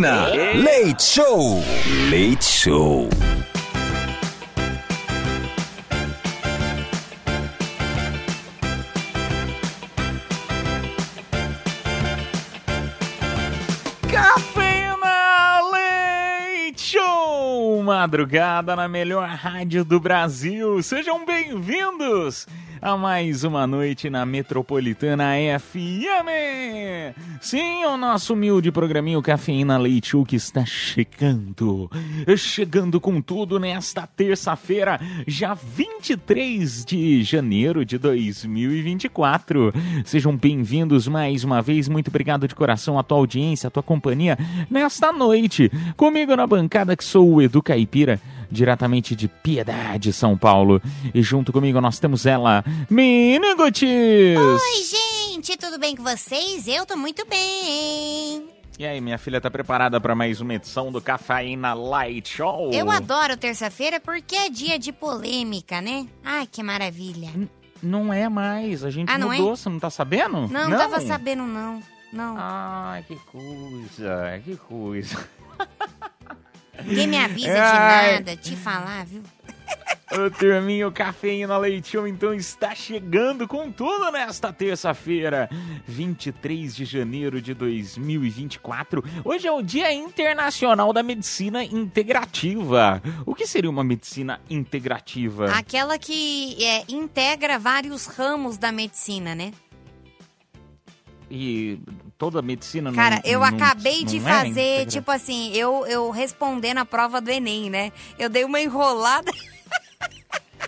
Cafeína. Leite Show. Leite Show. Cafeína Leite Show! Madrugada na melhor rádio do Brasil. Sejam bem-vindos a mais uma noite na Metropolitana FM. Sim, o nosso humilde programinho Cafeína Leite que está chegando. Chegando com tudo nesta terça-feira, já 23 de janeiro de 2024. Sejam bem-vindos mais uma vez. Muito obrigado de coração a tua audiência, a tua companhia nesta noite. Comigo na bancada que sou o Edu Caipira diretamente de Piedade, São Paulo. E junto comigo nós temos ela, Gutis. Oi, gente, tudo bem com vocês? Eu tô muito bem. E aí, minha filha tá preparada para mais uma edição do Cafeína Light Show? Eu adoro terça-feira porque é dia de polêmica, né? Ai, que maravilha. N não é mais, a gente Ah, não mudou, é? você não tá sabendo? Não, não tava sabendo, não. Não. Ai, que coisa, que coisa. Ninguém me avisa Ai. de nada, te falar, viu? Ô, turminha, o Cafeína Leite Show então está chegando com tudo nesta terça-feira, 23 de janeiro de 2024. Hoje é o Dia Internacional da Medicina Integrativa. O que seria uma medicina integrativa? Aquela que é, integra vários ramos da medicina, né? E toda a medicina não Cara, eu não- acabei de não era fazer, integra- tipo assim, eu, eu respondendo a prova do Enem, né? Eu dei uma enrolada.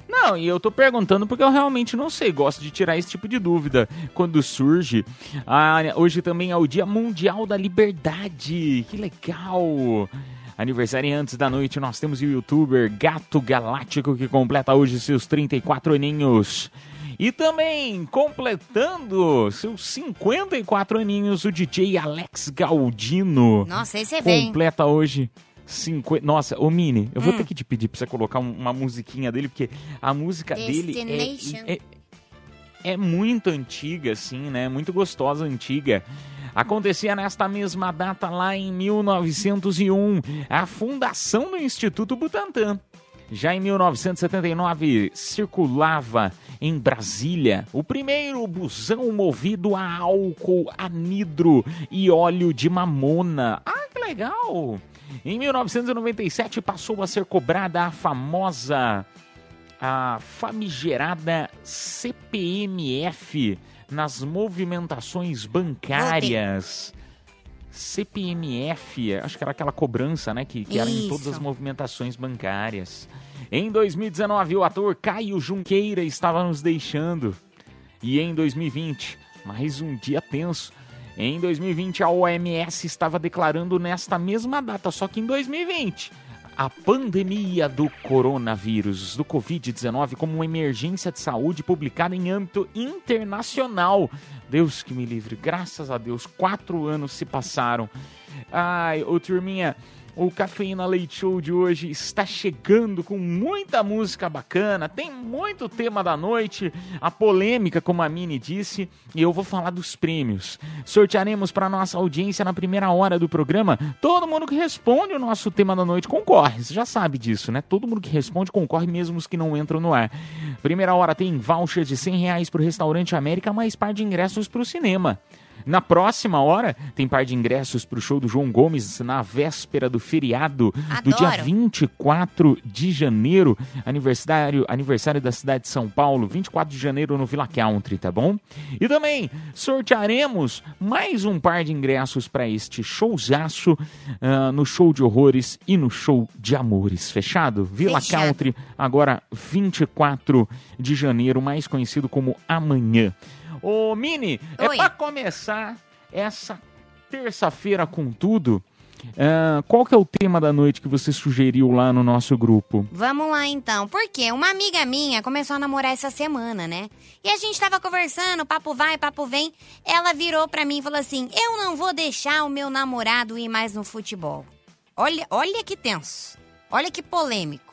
Não, e eu tô perguntando porque eu realmente não sei, gosto de tirar esse tipo de dúvida quando surge. Ah, hoje também é o Dia Mundial da Liberdade, que legal! Aniversariantes da noite, nós temos o youtuber Gato Galáctico que completa hoje seus 34 aninhos. E também, completando seus 54 aninhos, o DJ Alex Galdino. Nossa, esse é bem. Completa hoje 50. Nossa, ô Mini, eu vou ter que te pedir pra você colocar um- uma musiquinha dele, porque a música dele é, é, é muito antiga, assim, né? Muito gostosa, antiga. Acontecia nesta mesma data lá em 1901, a fundação do Instituto Butantan. Já em 1979, circulava em Brasília o primeiro busão movido a álcool, anidro e óleo de mamona. Ah, que legal! Em 1997, passou a ser cobrada a famosa, a famigerada CPMF nas movimentações bancárias. CPMF, acho que era aquela cobrança, né, que, que era em todas as movimentações bancárias. Em 2019, o ator Caio Junqueira estava nos deixando. E em 2020, mais um dia tenso. Em 2020, a OMS estava declarando nesta mesma data, só que em 2020, a pandemia do coronavírus, do Covid-19, como uma emergência de saúde publicada em âmbito internacional. Deus que me livre, graças a Deus, quatro anos se passaram. Ai, ô turminha, o Cafeína Leite Show de hoje está chegando com muita música bacana, tem muito tema da noite, a polêmica, como a Mini disse, e eu vou falar dos prêmios. Sortearemos para nossa audiência na primeira hora do programa. Todo mundo que responde o nosso tema da noite concorre, você já sabe disso, né? Todo mundo que responde concorre, mesmo os que não entram no ar. Primeira hora tem voucher de 100 reais para o Restaurante América, mais par de ingressos para o cinema. Na próxima hora, tem par de ingressos para o show do João Gomes na véspera do feriado do dia Adoro. 24 de janeiro, aniversário, aniversário da cidade de São Paulo, 24 de janeiro no Villa Country, tá bom? E também sortearemos mais um par de ingressos para este showzaço ah, no show de horrores e no show de amores, fechado? Villa Fechado. Country, agora 24 de janeiro, mais conhecido como Amanhã. Ô, Mini, é Oi. pra começar essa terça-feira com tudo. ah, qual que é o tema da noite que você sugeriu lá no nosso grupo? Vamos lá então, porque uma amiga minha começou a namorar essa semana, né? E a gente tava conversando, papo vai, papo vem. Ela virou pra mim e falou assim: Eu não vou deixar o meu namorado ir mais no futebol. Olha, olha que tenso. Olha que polêmico.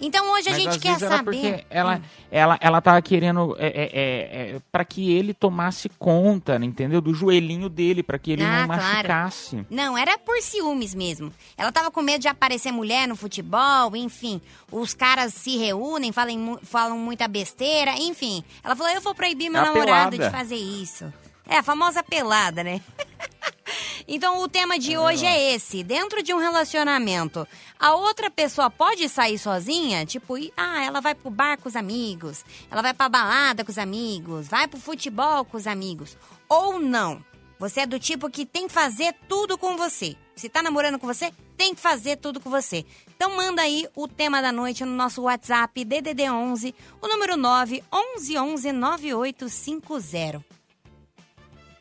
Então hoje a Mas gente quer saber. Hum. porque ela, ela, ela tava querendo é, é, é, é, para que ele tomasse conta, né, entendeu? Do joelhinho dele, pra que ele Ah, não claro. machucasse. Não, era por ciúmes mesmo. Ela tava com medo de aparecer mulher no futebol, enfim. Os caras se reúnem, falam, falam muita besteira, enfim. Ela falou: eu vou proibir meu É namorado pelada. de fazer isso. É, a famosa pelada, né? então o tema de hoje é esse. Dentro de um relacionamento, a outra pessoa pode sair sozinha? Tipo, ah, ela vai pro bar com os amigos, ela vai pra balada com os amigos, vai pro futebol com os amigos. Ou não. Você é do tipo que tem que fazer tudo com você. Se tá namorando com você, tem que fazer tudo com você. Então manda aí o tema da noite no nosso WhatsApp DDD 11, o número 9 11 11 9850.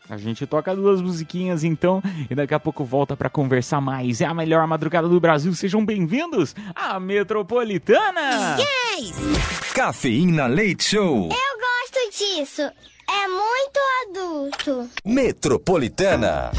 A gente toca duas musiquinhas então e daqui a pouco volta pra conversar mais. É a melhor madrugada do Brasil. Sejam bem-vindos à Metropolitana. Yes! Cafeína Leite Show. Eu gosto disso. É muito adulto. Metropolitana.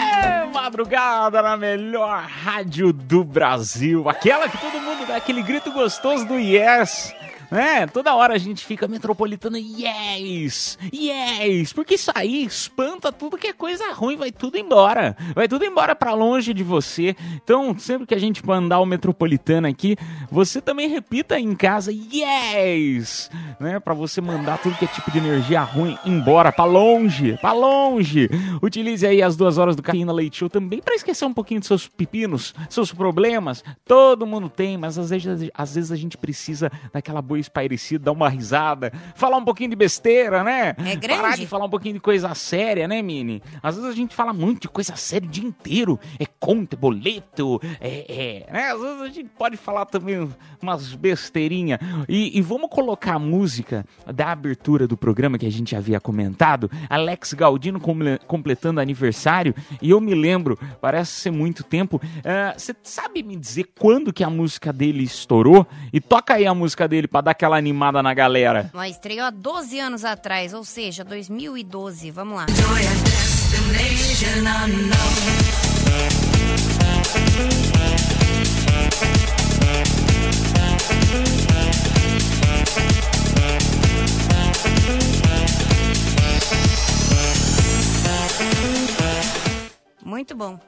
É madrugada na melhor rádio do Brasil. Aquela que todo mundo dá aquele grito gostoso do yes. Né? Toda hora a gente fica metropolitana, yes, yes, porque isso aí espanta tudo que é coisa ruim, vai tudo embora, vai tudo embora pra longe de você. Então, sempre que a gente mandar o metropolitana aqui, você também repita em casa, yes, né? Pra você mandar tudo que é tipo de energia ruim embora, pra longe, pra longe. Utilize aí as duas horas do Cafeína Leite Show também pra esquecer um pouquinho dos seus pepinos, seus problemas. Todo mundo tem, mas às vezes, às vezes a gente precisa daquela boa espairecida, dar uma risada, falar um pouquinho de besteira, né? É grande. Parar de falar um pouquinho de coisa séria, né, Mini? Às vezes a gente fala muito de coisa séria o dia inteiro. É conta, é boleto, é, é, né? Às vezes a gente pode falar também umas besteirinhas. E, e vamos colocar a música da abertura do programa que a gente havia comentado. Alex Galdino comple- completando aniversário. E eu me lembro, parece ser muito tempo. ah, Você sabe me dizer quando que a música dele estourou? E toca aí a música dele pra dar aquela animada na galera. Ó, estreou há 12 anos atrás, ou seja, 2012. Vamos lá. Muito bom.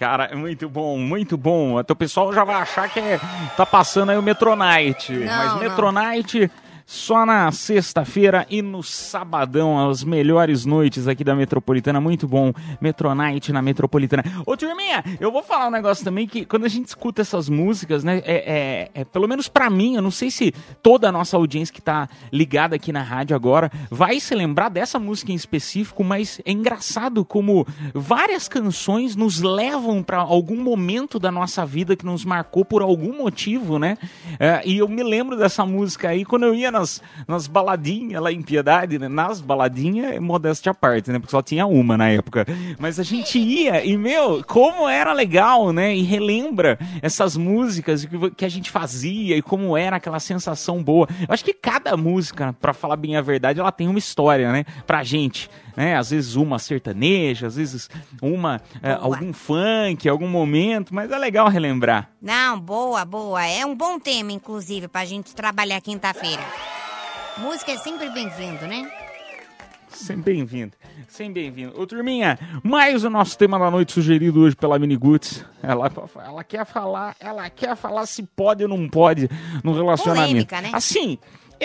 Cara, é muito bom, muito bom. Até o pessoal já vai achar que é, tá passando aí o Metronite. Não, Mas. Metronite só na sexta-feira e no sabadão, as melhores noites aqui da Metropolitana. Muito bom. Metronite na Metropolitana. Ô, turminha, eu vou falar um negócio também que quando a gente escuta essas músicas, né, é, é- é- pelo menos pra mim, eu não sei se toda a nossa audiência que tá ligada aqui na rádio agora vai se lembrar dessa música em específico, mas é engraçado como várias canções nos levam pra algum momento da nossa vida que nos marcou por algum motivo, né? É, e eu me lembro dessa música aí quando eu ia nas, nas baladinhas lá em Piedade, né? Nas baladinhas, modéstia à parte, né? Porque só tinha uma na época. Mas a gente ia e, meu, como era legal, né? E relembra essas músicas que, que a gente fazia e como era aquela sensação boa. Eu acho que cada música, pra falar bem a verdade, ela tem uma história, né? Pra gente. Né? Às vezes uma sertaneja, às vezes uma é, algum funk, algum momento, mas é legal relembrar. Não, boa, boa. É um bom tema, inclusive, pra gente trabalhar quinta-feira. Música é sempre bem-vindo, né? Sempre bem-vindo, sempre bem-vindo. Ô, turminha, mais o nosso tema da noite sugerido hoje pela Mini Guts. Ela, ela quer falar, ela quer falar se pode ou não pode no relacionamento. Polêmica, né? Assim,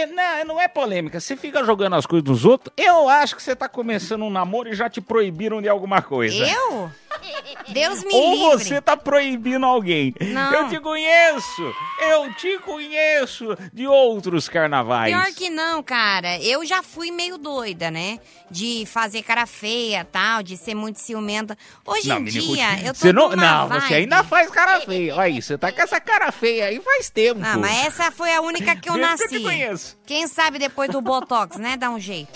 não, não é polêmica. Você fica jogando as coisas dos outros. Eu acho que você tá começando um namoro e já te proibiram de alguma coisa. Eu? Deus me Ou livre. você tá proibindo alguém. Não. Eu te conheço, eu te conheço de outros carnavais. Pior que não, cara. Eu já fui meio doida, né? De fazer cara feia tal, de ser muito ciumenta. Hoje Não, em dia, eu tô você não, não, vibe. você ainda faz cara feia. Olha aí, você tá com essa cara feia aí faz tempo. Ah, mas essa foi a única que eu Desde que eu nasci. te conheço. Quem sabe depois do Botox, né? Dá um jeito.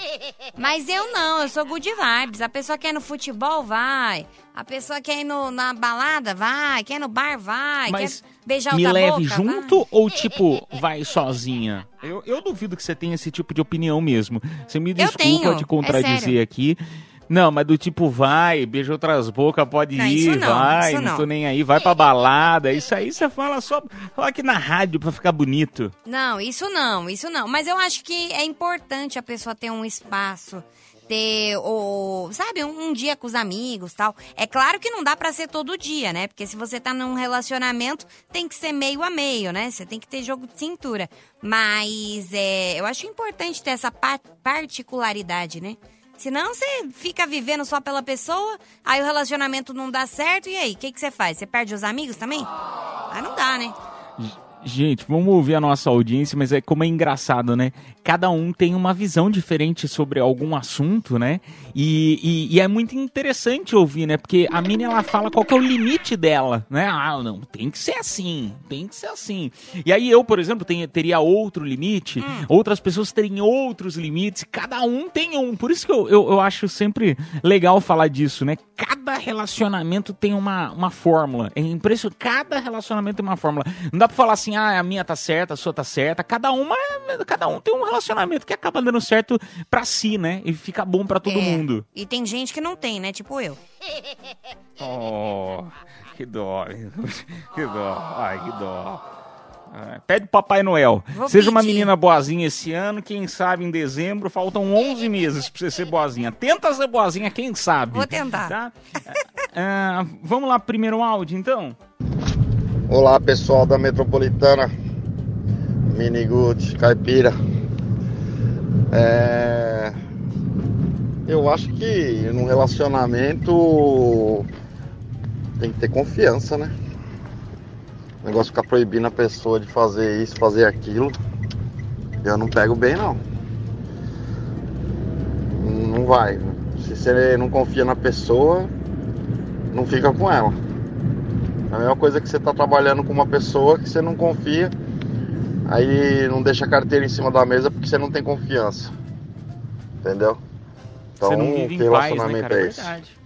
Mas eu não, eu sou good vibes. A pessoa quer ir no futebol, vai. A pessoa quer ir no- na balada, vai. Quer ir no bar, vai. Mas quer beijar me leve boca, junto vai. ou, tipo, vai sozinha? Eu, eu duvido que você tenha esse tipo de opinião mesmo. Você me desculpa tenho, de é contradizer sério. aqui. Não, mas do tipo, vai, beija outras bocas, pode Não, ir, não, vai, não. não. tô nem aí, vai pra balada. Isso aí você fala só fala aqui na rádio pra ficar bonito. Não, isso não, isso não. Mas eu acho que é importante a pessoa ter um espaço, ter o, sabe, um, um dia com os amigos, tal. É claro que não dá pra ser todo dia, né? Porque se você tá num relacionamento, tem que ser meio a meio, né? Você tem que ter jogo de cintura. Mas é, eu acho importante ter essa pa- particularidade, né? Senão você fica vivendo só pela pessoa, aí o relacionamento não dá certo, e aí, o que, que você faz? Você perde os amigos também? Aí não dá, né? Gente, vamos ouvir a nossa audiência, mas é como é engraçado, né? Cada um tem uma visão diferente sobre algum assunto, né? E, e- e é muito interessante ouvir, né? Porque a Mini, ela fala qual que é o limite dela, né? Ah, não, tem que ser assim, tem que ser assim. E aí eu, por exemplo, tenho- teria outro limite, outras pessoas teriam outros limites, cada um tem um. Por isso que eu, eu, eu acho sempre legal falar disso, né? Cada relacionamento tem uma, uma fórmula. É impressionante, cada relacionamento tem uma fórmula. Não dá pra falar assim, ah, a minha tá certa, a sua tá certa. Cada uma, cada um tem um relacionamento que acaba dando certo pra si, né? E fica bom pra todo É, mundo. E tem gente que não tem, né? Tipo eu. Oh, que dó. Que dó. Ai, que dó. Pede pro Papai Noel. Vou Seja uma pedir. menina boazinha esse ano, quem sabe em dezembro, faltam 11 meses pra você ser boazinha. Tenta ser boazinha, quem sabe. Vou tentar. Tá? Ah, vamos lá, primeiro áudio, então? Olá pessoal da Metropolitana, Mini Good, Caipira. É... Eu acho que num relacionamento tem que ter confiança, né? O negócio ficar proibindo a pessoa de fazer isso, fazer aquilo, eu não pego bem não. Não vai. Se você não confia na pessoa, não fica com ela. É a mesma coisa que você tá trabalhando com uma pessoa que você não confia, aí não deixa a carteira em cima da mesa porque você não tem confiança. Entendeu? Então, você não vive que em paz, né, relacionamento é esse? verdade.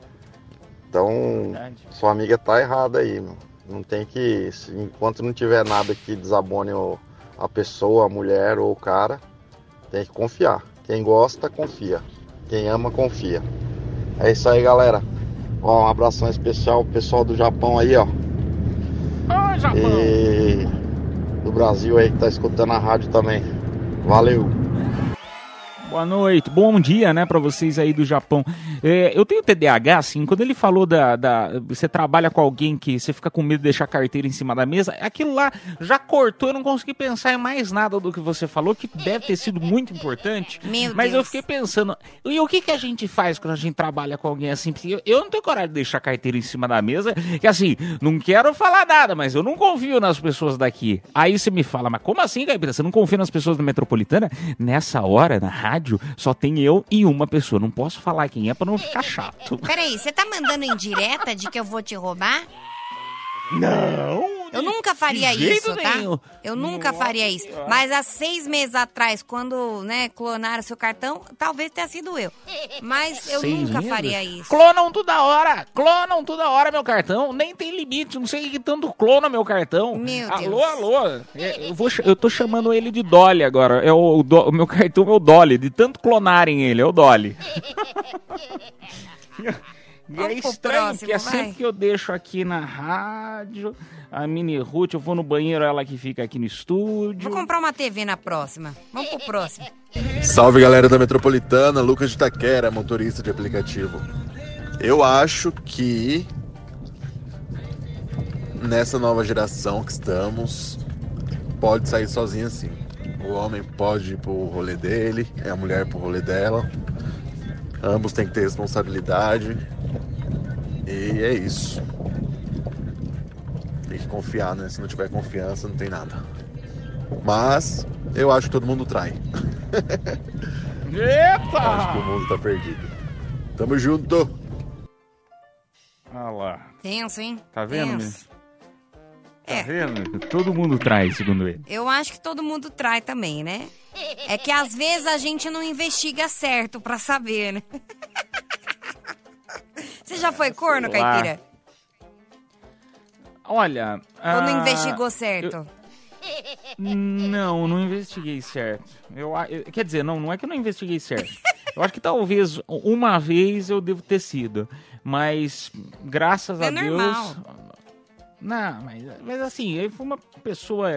Então, verdade. sua amiga tá errada aí, meu. Não tem que. Enquanto não tiver nada que desabone a pessoa, a mulher ou o cara, tem que confiar. Quem gosta, confia. Quem ama, confia. É isso aí, galera. Ó, um abração especial pro pessoal do Japão aí, ó. Ô, Japão! E do Brasil aí que tá escutando a rádio também. Valeu! Boa noite, bom dia, né, pra vocês aí do Japão. É, eu tenho TDAH, assim, quando ele falou da, da- Você trabalha com alguém que você fica com medo de deixar a carteira em cima da mesa, aquilo lá já cortou, eu não consegui pensar em mais nada do que você falou, que deve ter sido muito importante. Meu mas eu Deus. fiquei pensando, e o que, que a gente faz quando a gente trabalha com alguém assim? Porque eu, eu não tenho coragem de deixar a carteira em cima da mesa, que assim, não quero falar nada, mas eu não confio nas pessoas daqui. Aí você me fala, mas como assim, Gabriela? Você não confia nas pessoas da metropolitana? Nessa hora, na rádio, só tem eu e uma pessoa. Não posso falar quem é pra não ficar chato. Peraí, você tá mandando indireta de que eu vou te roubar? Não! Eu nunca faria isso, tá? nenhum. Eu nunca faria isso. Mas há seis meses atrás, quando, né, clonaram seu cartão, talvez tenha sido eu. Mas eu Seis nunca meses? faria isso. Clonam toda hora, clonam toda hora meu cartão, nem tem limite, não sei que tanto clona meu cartão. Meu alô, Deus. alô, É, eu, vou, eu tô chamando ele de Dolly agora, é o, o do- o meu cartão é o Dolly, de tanto clonarem ele, é o Dolly. E é Vamos pro estranho, próximo, porque é vai. sempre que eu deixo aqui na rádio, a Mini Ruth, eu vou no banheiro, ela que fica aqui no estúdio. Vou comprar uma TV na próxima. Vamos pro próximo. Salve galera da Metropolitana, Lucas de Taquera, motorista de aplicativo. Eu acho que nessa nova geração que estamos, pode sair sozinho sim. O homem pode ir pro rolê dele, é a mulher pro rolê dela. Ambos têm que ter responsabilidade. E é isso. Tem que confiar, né? Se não tiver confiança, não tem nada. Mas eu acho que todo mundo trai. Eita! Acho que o mundo tá perdido. Tamo junto. Olha lá. Tenso, hein? Tá vendo, Tenso. Tá É. vendo? Todo mundo traz, segundo ele. Eu acho que todo mundo trai também, né? É que às vezes a gente não investiga certo pra saber, né? Você já foi corno, sei caipira? Olha. Ou não ah, investigou certo? Não, não investiguei certo. Eu, eu- quer dizer, não, não é que eu não investiguei certo. Eu acho que talvez uma vez eu devo ter sido. Mas, graças É a Deus. normal. Não, mas, mas assim, ele foi uma pessoa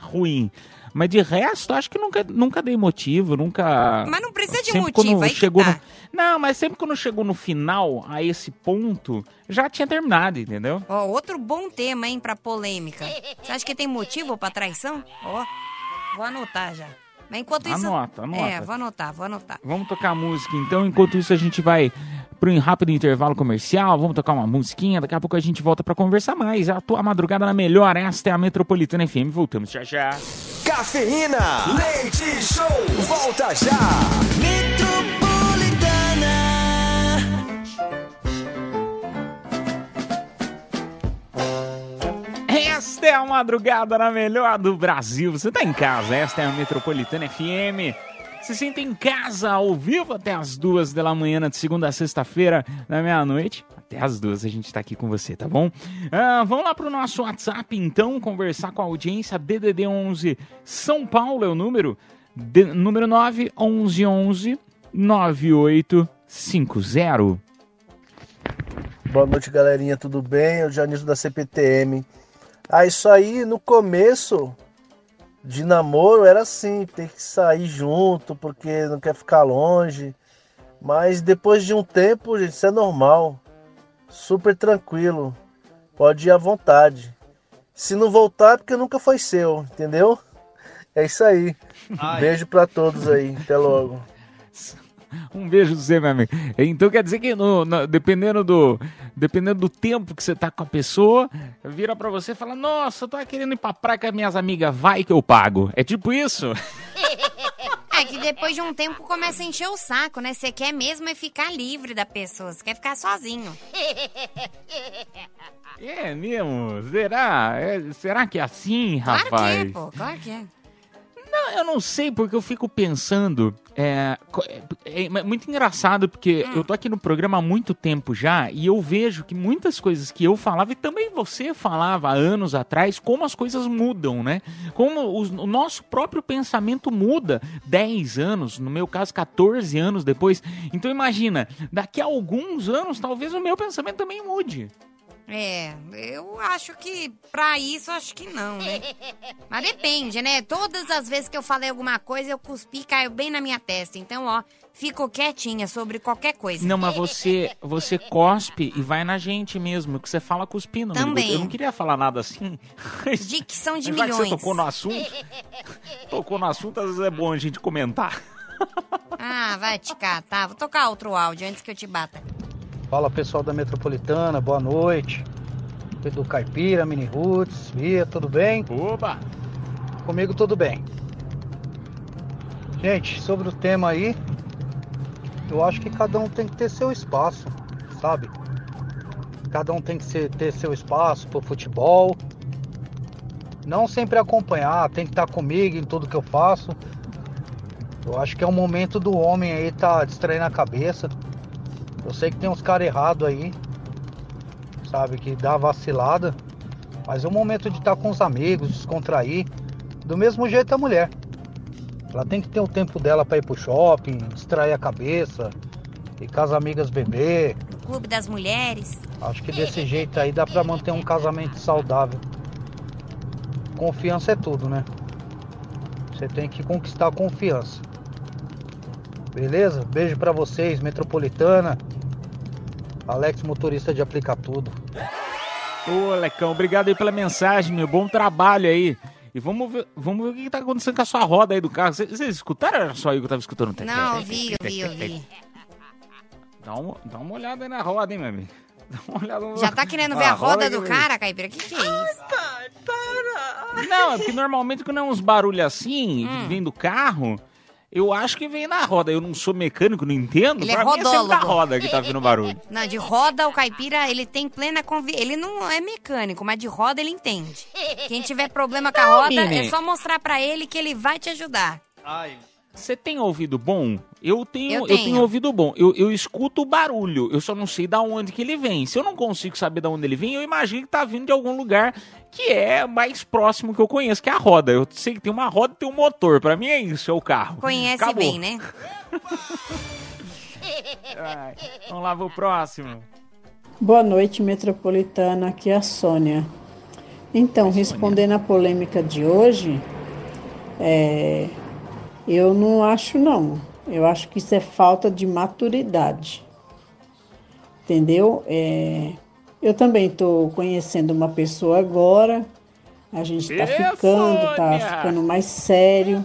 ruim. Mas de resto, acho que nunca, nunca dei motivo, nunca. Mas não precisa de sempre motivo, aí que chegou tá. no- Não, mas sempre quando chegou no final, a esse ponto, já tinha terminado, entendeu? Ó, outro bom tema, hein, pra polêmica. Você acha que tem motivo pra traição? Ó, vou anotar já. Mas enquanto isso... Anota, anota. É, vou anotar, vou anotar. Vamos tocar música então. Enquanto isso, a gente vai para um rápido intervalo comercial. Vamos tocar uma musiquinha. Daqui a pouco a gente volta para conversar mais. A tua madrugada na melhor. Esta é a Metropolitana FM. Voltamos já já. Cafeína. Leite Show. Volta já. Esta é a madrugada na melhor do Brasil. Você tá em casa. Esta é a Metropolitana FM. Se sente em casa, ao vivo, até as duas da manhã, de segunda a sexta-feira, da meia-noite. Até as duas a gente tá aqui com você, tá bom? Ah, vamos lá pro nosso WhatsApp, então, conversar com a audiência. DDD 11 São Paulo é o número. De- número 9 11 11 9850. Boa noite, galerinha, tudo bem? Eu Janiso da CPTM. Ah, isso aí no começo de namoro era assim, ter que sair junto porque não quer ficar longe. Mas depois de um tempo, gente, isso é normal. Super tranquilo. Pode ir à vontade. Se não voltar, é porque nunca foi seu, entendeu? É isso aí. Beijo pra todos aí. Até logo. Um beijo pra você, meu amigo. Então quer dizer que no- no- dependendo, do, dependendo do tempo que você tá com a pessoa, vira pra você e fala: Nossa, eu tô querendo ir pra praia com as minhas amigas, vai que eu pago. É tipo isso? É que depois de um tempo começa a encher o saco, né? Você quer mesmo é ficar livre da pessoa, você quer ficar sozinho. É mesmo? Será? É- será que é assim, Claro rapaz? que é, pô, claro que é. Não, eu não sei, porque eu fico pensando. É, co- é- é muito engraçado, porque Hum. eu tô aqui no programa há muito tempo já e eu vejo que muitas coisas que eu falava, e também você falava há anos atrás, como as coisas mudam, né? Como os- o nosso próprio pensamento muda 10 anos, no meu caso, 14 anos depois. Então imagina, daqui a alguns anos, talvez o meu pensamento também mude. É, eu acho que pra isso acho que não, né? Mas depende, né? Todas as vezes que eu falei alguma coisa, eu cuspi e caiu bem na minha testa. Então, ó, fico quietinha sobre qualquer coisa. Não, mas você, você cospe e vai na gente mesmo, que você fala cuspindo. Também. Eu não queria falar nada assim. Dicção de Mas já que milhões. você tocou no assunto, tocou no assunto, às vezes é bom a gente comentar. Ah, vai te catar. Vou tocar outro áudio antes que eu te bata. Fala pessoal da Metropolitana, boa noite. Edu Caipira, Mini Roots, Bia, tudo bem? Oba! Comigo tudo bem. Gente, sobre o tema aí, eu acho que cada um tem que ter seu espaço, sabe? Cada um tem que ser- ter seu espaço pro futebol. Não sempre acompanhar, tem que estar comigo em tudo que eu faço. Eu acho que é o momento do homem aí tá distraindo a cabeça. Eu sei que tem uns caras errados aí, sabe, que dá vacilada, mas é o momento de estar com os amigos, descontrair. Do mesmo jeito a mulher. Ela tem que ter o tempo dela para ir pro shopping, distrair a cabeça, ir com as amigas beber. No Clube das Mulheres. Acho que desse jeito aí dá pra manter um casamento saudável. Confiança é tudo, né? Você tem que conquistar a confiança. Beleza? Beijo pra vocês, Metropolitana. Alex, motorista de aplicar tudo. Ô, Lecão, obrigado aí pela mensagem, meu. Bom trabalho aí. E vamos ver, vamos ver o que que tá acontecendo com a sua roda aí do carro. Vocês escutaram ou era só eu que eu tava escutando? Não, eu vi, eu vi, eu vi. Dá uma, dá uma olhada aí na roda, hein, meu amigo. Dá uma olhada no- Já tá querendo ver Ah, a roda que do cara, Caipira? Que que é isso? Não, é porque normalmente quando é uns barulhos assim, Hum. vem do carro, eu acho que vem na roda. Eu não sou mecânico, não entendo. Ele é pra mim é sempre da roda que tá vindo barulho. Não, de roda o caipira, ele tem plena convicção. Ele não é mecânico, mas de roda ele entende. Quem tiver problema com a roda, é só mostrar pra ele que ele vai te ajudar. Você tem ouvido bom? Eu tenho, Eu eu tenho. tenho. ouvido bom. Eu, eu escuto o barulho, eu só não sei da onde que ele vem. Se eu não consigo saber da onde ele vem, eu imagino que tá vindo de algum lugar que é mais próximo que eu conheço, que é a roda. Eu sei que tem uma roda e tem um motor. Pra mim é isso, é o carro. Conhece Acabou. bem, né? Ai, vamos lá pro próximo. Boa noite, metropolitana. Aqui é a Sônia. Então, respondendo à polêmica de hoje, é, eu não acho não. Eu acho que isso é falta de maturidade. Entendeu? É, eu também estou conhecendo uma pessoa agora. A gente está ficando, tá ficando mais sério.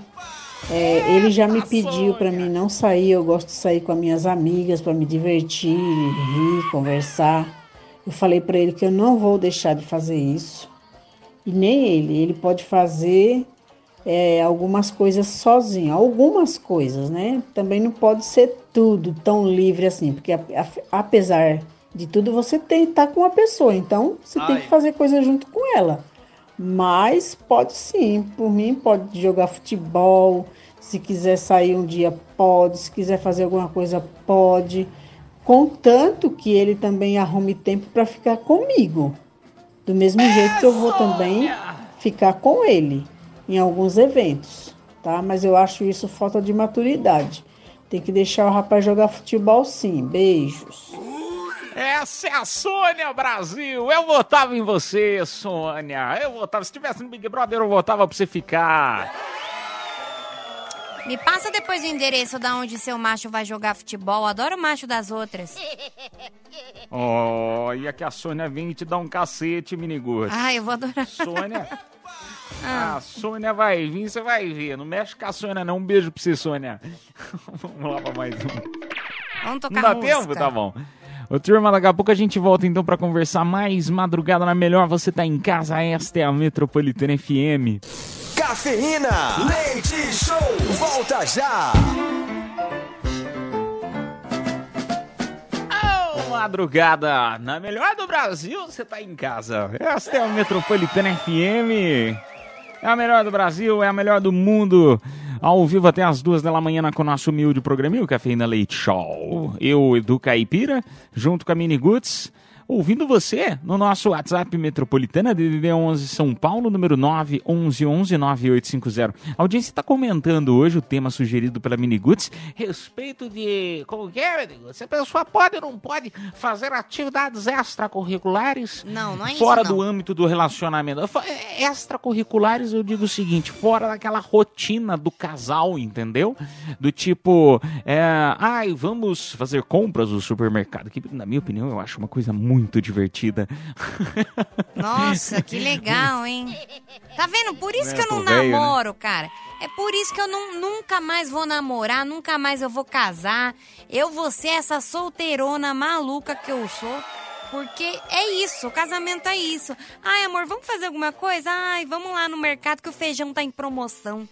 É, ele já me pediu para mim não sair. Eu gosto de sair com as minhas amigas para me divertir, rir, conversar. Eu falei para ele que eu não vou deixar de fazer isso. E nem ele. Ele pode fazer é, algumas coisas sozinho. Algumas coisas, né? Também não pode ser tudo tão livre assim. Porque a- a- apesar de tudo, você tem que estar com a pessoa. Então, você tem que fazer coisa junto com ela. Mas pode sim, por mim pode jogar futebol, se quiser sair um dia pode, se quiser fazer alguma coisa pode, contanto que ele também arrume tempo para ficar comigo. Do mesmo jeito que eu vou também ficar com ele em alguns eventos, tá? Mas eu acho isso falta de maturidade. Tem que deixar o rapaz jogar futebol sim. Beijos. Essa é a Sônia Brasil. Eu votava em você, Sônia. Eu votava. Se tivesse no Big Brother, eu votava pra você ficar. Me passa depois o endereço da onde seu macho vai jogar futebol. Adoro o macho das outras. Olha que a Sônia vem te dar um cacete, minigudo. Ai, eu vou adorar. Sônia. Ah. A Sônia vai vir, você vai ver. Não mexe com a Sônia, não. Um beijo pra você, Sônia. Vamos lá pra mais um. Vamos tocar Não dá música. tempo? Tá bom. Ô, turma, daqui a pouco a gente volta então pra conversar mais madrugada na melhor. Você tá em casa, esta é a Metropolitana FM. Cafeína, leite show, volta já. Madrugada na melhor do Brasil, você tá em casa. Esta é a Metropolitana FM. É a melhor do Brasil, é a melhor do mundo. Ao vivo até as duas da manhã com o nosso humilde programinho Cafeína Leite Show. Eu, Edu Caipira, junto com a Mini Goods, ouvindo você no nosso WhatsApp Metropolitana DDD 11 São Paulo, número 911-9850. A audiência está comentando hoje o tema sugerido pela Mini Goods, respeito de... Como que é, Mini Goods? Se a pessoa pode ou não pode fazer atividades extracurriculares Não, não é isso, fora do âmbito do relacionamento. É, Extracurriculares, eu digo o seguinte, fora daquela rotina do casal, entendeu? Do tipo, é, ai, vamos fazer compras no supermercado. Que, na minha opinião, eu acho uma coisa muito divertida. Nossa, que legal, hein? Tá vendo? Por isso Né, que eu não tô velho, né? namoro, cara. É por isso que eu não- nunca mais vou namorar, nunca mais eu vou casar. Eu vou ser essa solteirona maluca que eu sou. Porque é isso, o casamento é isso. Ai, amor, vamos fazer alguma coisa? Ai, vamos lá no mercado que o feijão tá em promoção.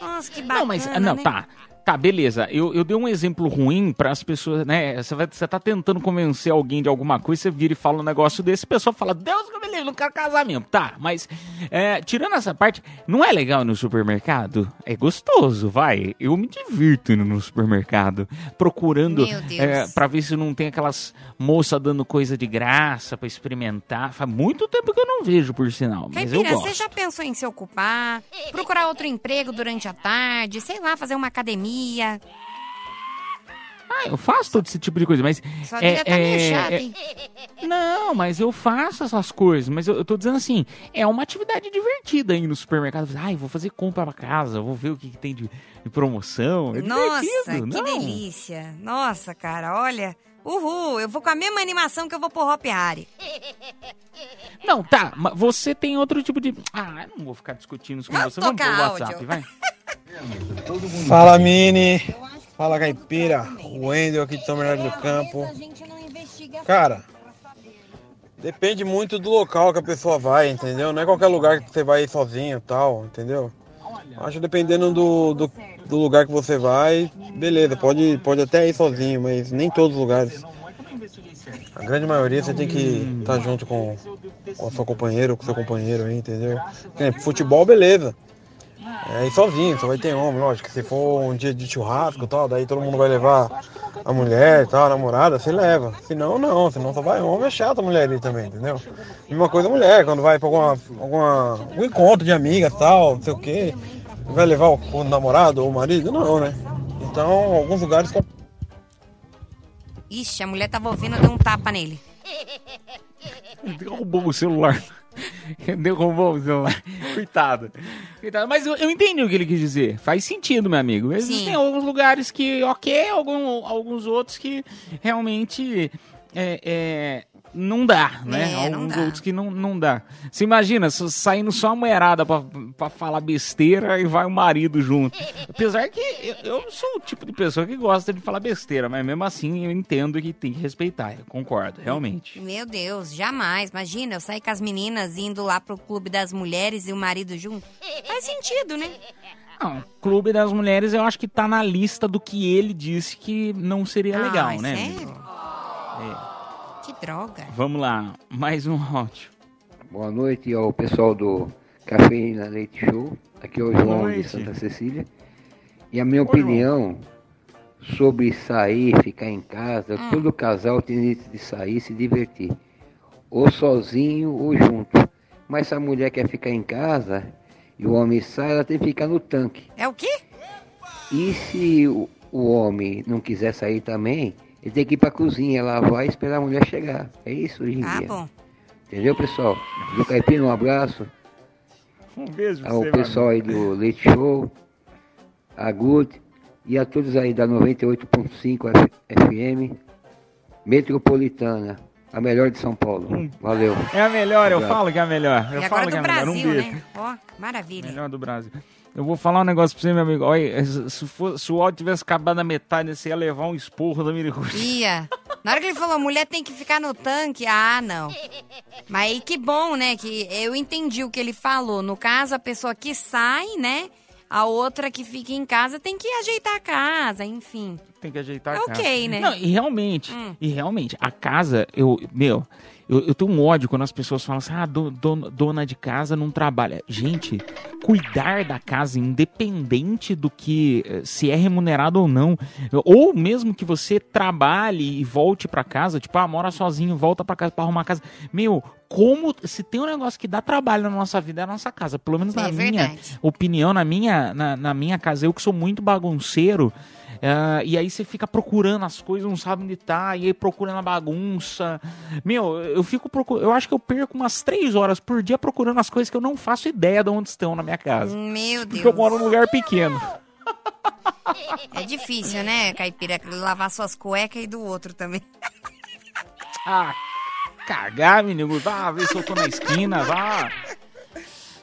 Nossa, que bacana, não, mas, não, né? tá. Tá, beleza. Eu, eu dei um exemplo ruim para as pessoas, né? Você, vai, você tá tentando convencer alguém de alguma coisa, você vira e fala um negócio desse, a pessoa fala, Deus que me livre, não quero casar mesmo. Tá, mas é, tirando essa parte, não é legal no supermercado? É gostoso, vai. Eu me divirto indo no supermercado, procurando é, para ver se não tem aquelas moças dando coisa de graça para experimentar. Faz muito tempo que eu não vejo, por sinal, mas eu Caipira, gosto. você já pensou em se ocupar? Procurar outro emprego durante a tarde? Sei lá, fazer uma academia? Ah, eu faço todo esse tipo de coisa, mas. Só devia tá meio chato, hein? Não, mas eu faço essas coisas. Mas eu, eu tô dizendo assim, é uma atividade divertida ir no supermercado. Ai, vou fazer compra pra casa, vou ver o que, que tem de, de promoção. É Nossa, que não. delícia. Nossa, cara, olha. Uhul, eu vou com a mesma animação que eu vou pro Hop Harry. Não, tá, mas você tem outro tipo de. Ah, eu não vou ficar discutindo isso com Vamos você. Vamos pro WhatsApp, áudio. vai. Fala Mini, fala Caipira, o Wendel aqui de São Bernardo do Campo. Cara, Depende muito do local que a pessoa vai, entendeu? Não é qualquer lugar que você vai ir sozinho tal, entendeu? Acho dependendo do, do, do lugar que você vai, beleza, pode, pode até ir sozinho, mas nem todos os lugares. A grande maioria você tem que estar junto com, com a sua companheira, com o seu companheiro aí, entendeu? Futebol, beleza. É ir sozinho, só vai ter homem, lógico. Se for um dia de churrasco e tal, daí todo mundo vai levar a mulher e tal, a namorada, você leva. Se não, não, senão só vai homem, é chato a mulher ali também, entendeu? Mesma coisa a mulher, quando vai pra alguma, alguma, um encontro de amigas e tal, não sei o quê, vai levar o, o namorado ou o marido? Não, né? Então, alguns lugares Ixi, a mulher tava ouvindo, deu um tapa nele. Derrubou o celular. Derrubou o celular. Coitado. Coitado. Mas eu, eu entendi o que ele quis dizer. Faz sentido, meu amigo. Existem Sim. alguns lugares que, ok, algum, alguns outros que realmente é, é, não dá, né? É, não alguns dá. outros que não, não dá. Você imagina, saindo só a mulherada pra, pra falar besteira e vai o marido junto. Apesar que eu, eu sou o tipo de pessoa que gosta de falar besteira, mas mesmo assim eu entendo que tem que respeitar. Eu concordo, realmente. Meu Deus, jamais. Imagina, eu sair com as meninas indo lá pro clube das mulheres e o marido junto. Faz sentido, né? Não, Clube das Mulheres eu acho que tá na lista do que ele disse que não seria legal, Ai, né? sério? Droga. Vamos lá, mais um hot. Boa noite ao pessoal do Cafeína Leite Show. Aqui é o João de Santa Cecília. E a minha opinião sobre sair, ficar em casa, todo casal tem direito de sair e se divertir. Ou sozinho ou junto. Mas se a mulher quer ficar em casa e o homem sai, ela tem que ficar no tanque. É o quê? E se o, o homem não quiser sair também, ele tem que ir pra cozinha, lavar e esperar a mulher chegar. É isso hoje em Ah, dia. bom. Entendeu, pessoal? Do Caipira, um abraço. Um beijo pra Ao você, pessoal aí do Leite Show, a Good e a todos aí da 98.5 F- FM Metropolitana, a melhor de São Paulo. Valeu. É a melhor, eu Obrigado. falo que é a melhor. Eu e falo agora que é do a melhor. Brasil, um beijo. né? Ó, maravilha. Melhor do Brasil. Eu vou falar um negócio pra você, meu amigo. Olha, se, for- se o áudio tivesse acabado na metade, você ia levar um esporro da Miricuti. Ia. Na hora que ele falou, mulher tem que ficar no tanque, ah, não. Mas aí que bom, né? Que eu entendi o que ele falou. No caso, a pessoa que sai, né? A outra que fica em casa tem que ajeitar a casa, enfim. Tem que ajeitar É a casa. ok, né? Não, e realmente, Hum. e realmente, a casa, eu, meu, eu, eu tenho um ódio quando as pessoas falam assim, ah, do- dona, dona de casa não trabalha. Gente, cuidar da casa, independente do que, eh, se é remunerado ou não, ou mesmo que você trabalhe e volte pra casa, tipo, ah, mora sozinho, volta pra casa pra arrumar a casa. Meu, como, se tem um negócio que dá trabalho na nossa vida, é a nossa casa. Pelo menos na É minha verdade. opinião, na minha, na, na minha casa, eu que sou muito bagunceiro, ah, e aí você fica procurando as coisas, não sabe onde tá, e aí procurando a bagunça. Meu, eu fico procurando. Eu acho que eu perco umas três horas por dia procurando as coisas que eu não faço ideia de onde estão na minha casa. Meu Porque eu Deus. moro num lugar pequeno. É difícil, né, Caipira? Lavar suas cuecas e do outro também. Ah, cagar, menino. Vá ver se eu tô na esquina, vá.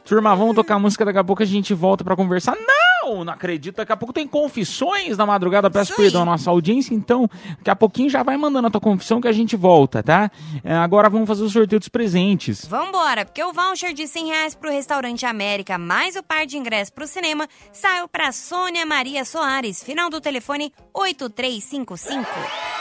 Turma, vamos tocar música, daqui a pouco a gente volta pra conversar. Não, não acredito, daqui a pouco tem confissões na madrugada, peço perdão à nossa audiência, então daqui a pouquinho já vai mandando a tua confissão que a gente volta, tá? É, agora vamos fazer o sorteio dos presentes. Vambora, porque o voucher de 100 reais pro Restaurante América, mais o par de ingressos pro cinema, saiu pra Sônia Maria Soares, final do telefone 8355.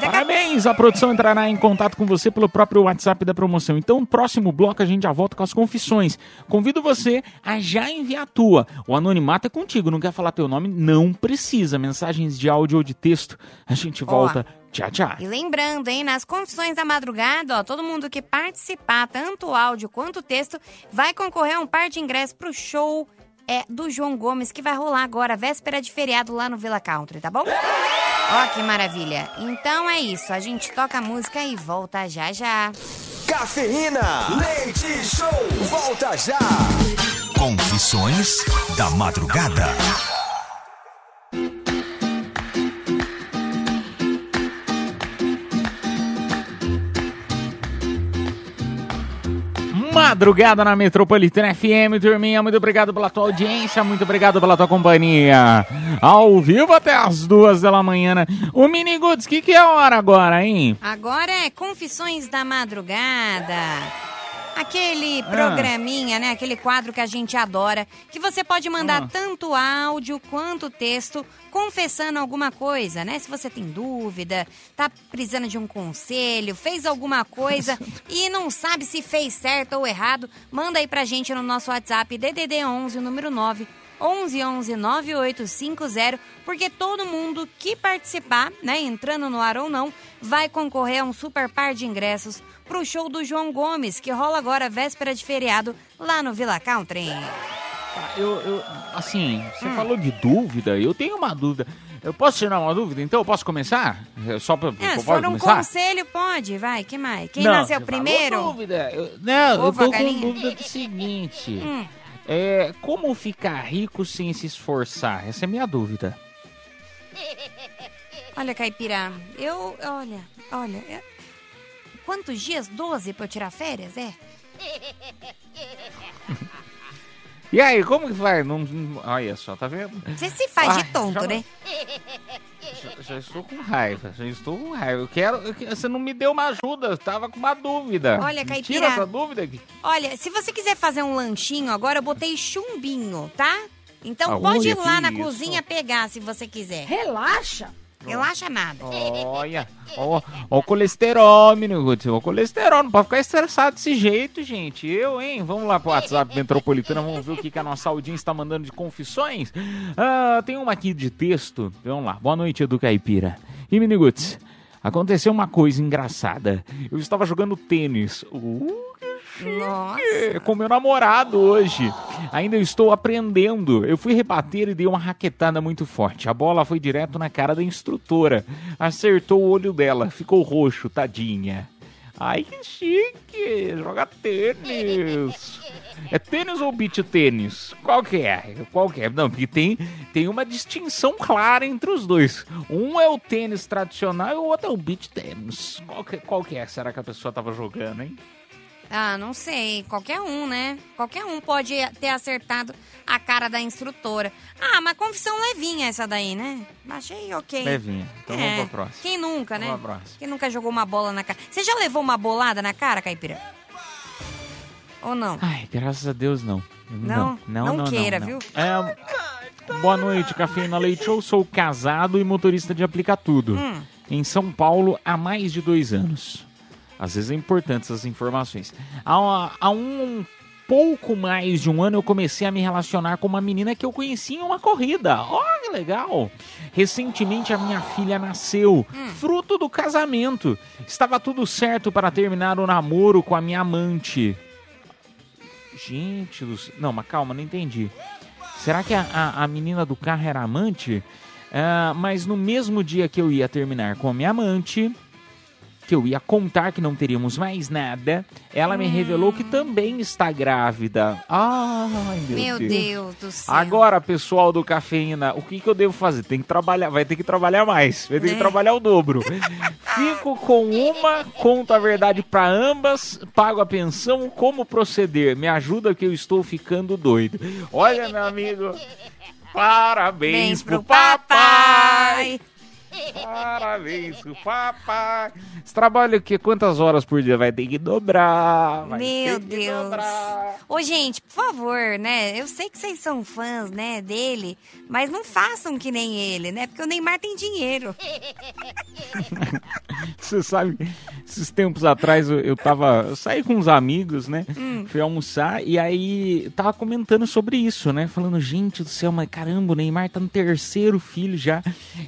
Parabéns! A produção entrará em contato com você pelo próprio WhatsApp da promoção. Então, no próximo bloco, a gente já volta com as confissões. Convido você a já enviar a tua. O anonimato é contigo. Não quer falar teu nome? Não precisa. Mensagens de áudio ou de texto. A gente volta. Tchau, tchau. E lembrando, hein, nas confissões da madrugada, ó, todo mundo que participar, tanto áudio quanto texto, vai concorrer a um par de ingressos pro show é, do João Gomes, que vai rolar agora, véspera de feriado lá no Villa Country, tá bom? Ó, que maravilha. Então é isso, a gente toca a música e volta já já. Cafeína, leite show, volta já. Confissões da madrugada. Madrugada na Metropolitana FM, turminha. Muito obrigado pela tua audiência, muito obrigado pela tua companhia. Ao vivo até as duas da manhã. Né? O Mini Goods, que, que é a hora agora, hein? Agora é Confissões da Madrugada. Aquele Ah. programinha, né? Aquele quadro que a gente adora, que você pode mandar Ah. tanto áudio quanto texto confessando alguma coisa, né? Se você tem dúvida, tá precisando de um conselho, fez alguma coisa e não sabe se fez certo ou errado, manda aí pra gente no nosso WhatsApp DDD 11 o número 9 11 11 9850, porque todo mundo que participar, né, entrando no ar ou não, vai concorrer a um super par de ingressos pro show do João Gomes, que rola agora véspera de feriado lá no Villa Country. Tá, Eu, eu, assim, você falou de dúvida, eu tenho uma dúvida. Eu posso tirar uma dúvida, então? Eu posso começar? É Só pra, É, eu se for um começar? conselho, pode, vai, que mais? Quem Não, nasceu primeiro? dúvida. Eu, não, eu Ovo a tô com dúvida do seguinte. Hum. É, como ficar rico sem se esforçar? Essa é a minha dúvida. Olha, Caipira, eu, olha, olha, quantos dias? 12 pra eu tirar férias, é? E aí, como que vai? Não, não- olha só, tá vendo? Você se faz de Ai, tonto, já- né? Já, já estou com raiva, já estou com raiva. Eu quero. eu que- você não me deu uma ajuda, eu tava com uma dúvida. Olha, Me Caipira. Tira essa dúvida aqui. Olha, se você quiser fazer um lanchinho agora, eu botei chumbinho, tá? Então Ah, pode ir lá que na isso. cozinha pegar se você quiser. Relaxa. Relaxa nada. Olha, ó, o colesterol, menino o colesterol, não pode ficar estressado desse jeito, gente. Eu, hein? Vamos lá pro WhatsApp Metropolitana, vamos ver o que, que a nossa audiência está mandando de confissões. Ah, tem uma aqui de texto, vamos lá. Boa noite, Edu Caipira. E, menino aconteceu uma coisa engraçada. Eu estava jogando tênis. Uh, Nossa. é, com meu namorado hoje. Ainda estou aprendendo. Eu fui rebater e dei uma raquetada muito forte. A bola foi direto na cara da instrutora. Acertou o olho dela. Ficou roxo, tadinha. Ai, que chique! Joga tênis! É tênis ou beach tênis? Qual que é? Qual que é? Não, porque tem, tem uma distinção clara entre os dois. Um é o tênis tradicional e o outro é o beach tênis. Qual que, qual que é? Será que a pessoa tava jogando, hein? Ah, não sei. Qualquer um, né? Qualquer um pode ter acertado a cara da instrutora. Ah, mas confissão levinha essa daí, né? Achei ok. Levinha. Então É, vamos pra próxima. Quem nunca, né? Vamos pra próxima. Quem nunca jogou uma bola na cara? Você já levou uma bolada na cara, Caipira? Ou não? Ai, graças a Deus não. Não? Não queira, viu? É, boa noite, Cafeína Leite Show. Sou casado e motorista de aplicar tudo. Hum. Em São Paulo há mais de dois anos. Às vezes é importante essas informações. Há, há um pouco mais de um ano eu comecei a me relacionar com uma menina que eu conheci em uma corrida. Olha que legal! Recentemente a minha filha nasceu, fruto do casamento. Estava tudo certo para terminar o namoro com a minha amante. Gente do céu. Não, mas calma, não entendi. Será que a, a, a menina do carro era amante? Ah, mas no mesmo dia que eu ia terminar com a minha amante, que eu ia contar que não teríamos mais nada, ela me revelou que também está grávida. Ai, meu, Meu Deus do céu. Agora, pessoal do Cafeína, o que, que eu devo fazer? Tem que trabalhar, vai ter que trabalhar mais, vai ter que Né? trabalhar o dobro. Fico com uma, conto a verdade para ambas, pago a pensão, como proceder? Me ajuda que eu estou ficando doido. Olha, meu amigo, parabéns pro papai. Parabéns papai. Você trabalha o quê? Quantas horas por dia? Vai ter que dobrar. Vai Meu Deus. dobrar. Ô, gente, por favor, né? Eu sei que vocês são fãs, né, dele, mas não façam que nem ele, né? Porque o Neymar tem dinheiro. Você sabe, esses tempos atrás eu, eu tava. Eu saí com uns amigos, né? Hum. Fui almoçar e aí tava comentando sobre isso, né? Falando, gente do céu, mas caramba, o Neymar tá no terceiro filho já.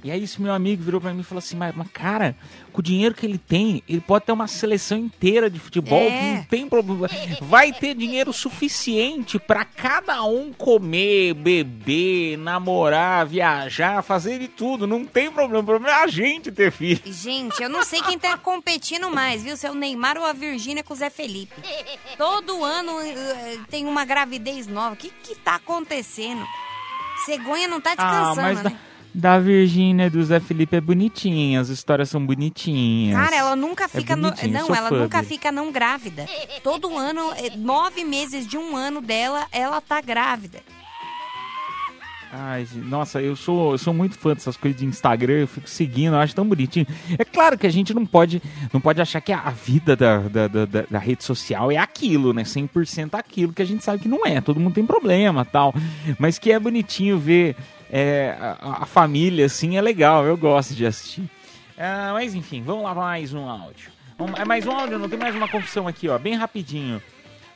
E aí esse meu amigo virou pra mim e falou assim: mas, mas, cara, com o dinheiro que ele tem, ele pode ter uma seleção inteira de futebol, É. que não tem problema. Vai ter dinheiro suficiente pra cada um comer, beber, namorar, viajar, fazer de tudo. Não tem problema. O problema é a gente ter filho. Gente, eu não sei quem tá competindo mais, viu? Se é o Neymar ou a Virgínia com o Zé Felipe. Todo ano eh, tem uma gravidez nova. O que que tá acontecendo? Cegonha não tá Ah, descansando, mas, dá- né? Da Virgínia e do Zé Felipe é bonitinha, as histórias são bonitinhas. Cara, ela nunca fica. no- bonitinho, não, ela fã nunca fica não grávida. Todo ano, eh, nove meses de um ano dela, ela tá grávida. Ai, nossa, eu sou, eu sou muito fã dessas coisas de Instagram, eu fico seguindo, eu acho tão bonitinho. É claro que a gente não pode, não pode achar que a vida da, da, da, da- da rede social é aquilo, né? 100% aquilo que a gente sabe que não é. Todo mundo tem problema tal. Mas que é bonitinho ver é, a, a família assim, é legal, eu gosto de assistir. Ah, mas enfim, vamos lá mais um áudio. É mais um áudio, não tem mais uma confissão aqui, ó, bem rapidinho.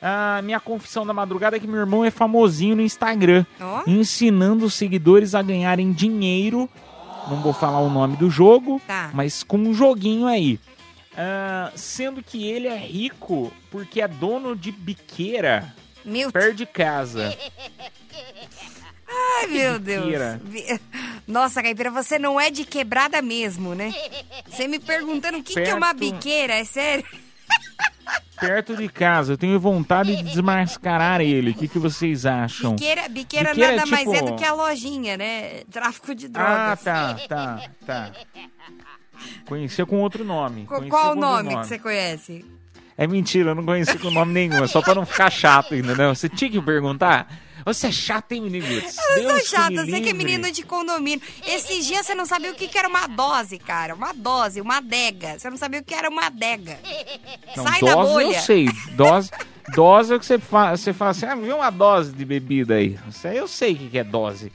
Ah, minha confissão da madrugada é que meu irmão é famosinho no Instagram, Ó. ensinando os seguidores a ganharem dinheiro. Não vou falar o nome do jogo, Tá. mas com um joguinho aí. Ah, sendo que ele é rico porque é dono de biqueira Meu perto de casa. Ai, meu Deus. biqueira. Vi- Nossa, Caipira, você não é de quebrada mesmo, né? Você me perguntando o que, que é uma Perto. biqueira, é sério? Perto de casa. Eu tenho vontade de desmascarar ele. O que, que vocês acham? Biqueira, biqueira, Biqueira é nada mais é tipo- do que a lojinha, né? Tráfico de Ah, drogas. tá, tá, tá. Conhecia com outro nome. Conhecia Qual o outro nome que você conhece? É mentira, eu não conheci com nome nenhum. É só pra não ficar chato ainda, não. Você tinha que perguntar. Você é chato, hein, menino? Eu sou Deus chata, você que é menino de condomínio. Esses dias você não sabia o que, que era uma dose, cara. Uma dose, uma adega. Você não sabia o que era uma adega. Não, Sai dose da bolha. eu sei. Dose, dose é o que você fala. Você fala assim, ah, viu uma dose de bebida aí. Isso aí eu sei o que que é dose.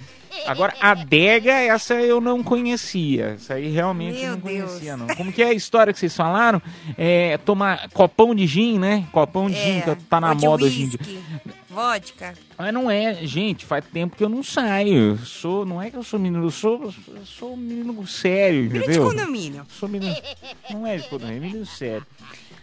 Agora, adega, essa eu não conhecia. Isso aí realmente eu Meu não Deus. conhecia, não. Como que é a história que vocês falaram? É tomar copão de gin, né? Copão de gin, É, que tá na moda hoje em dia. Vodka. Mas não é, gente, faz tempo que eu não saio. Eu sou, não é que eu sou menino, eu sou, eu sou um menino sério, Menino de entendeu? condomínio. Sou menino, não é de condomínio, é menino sério.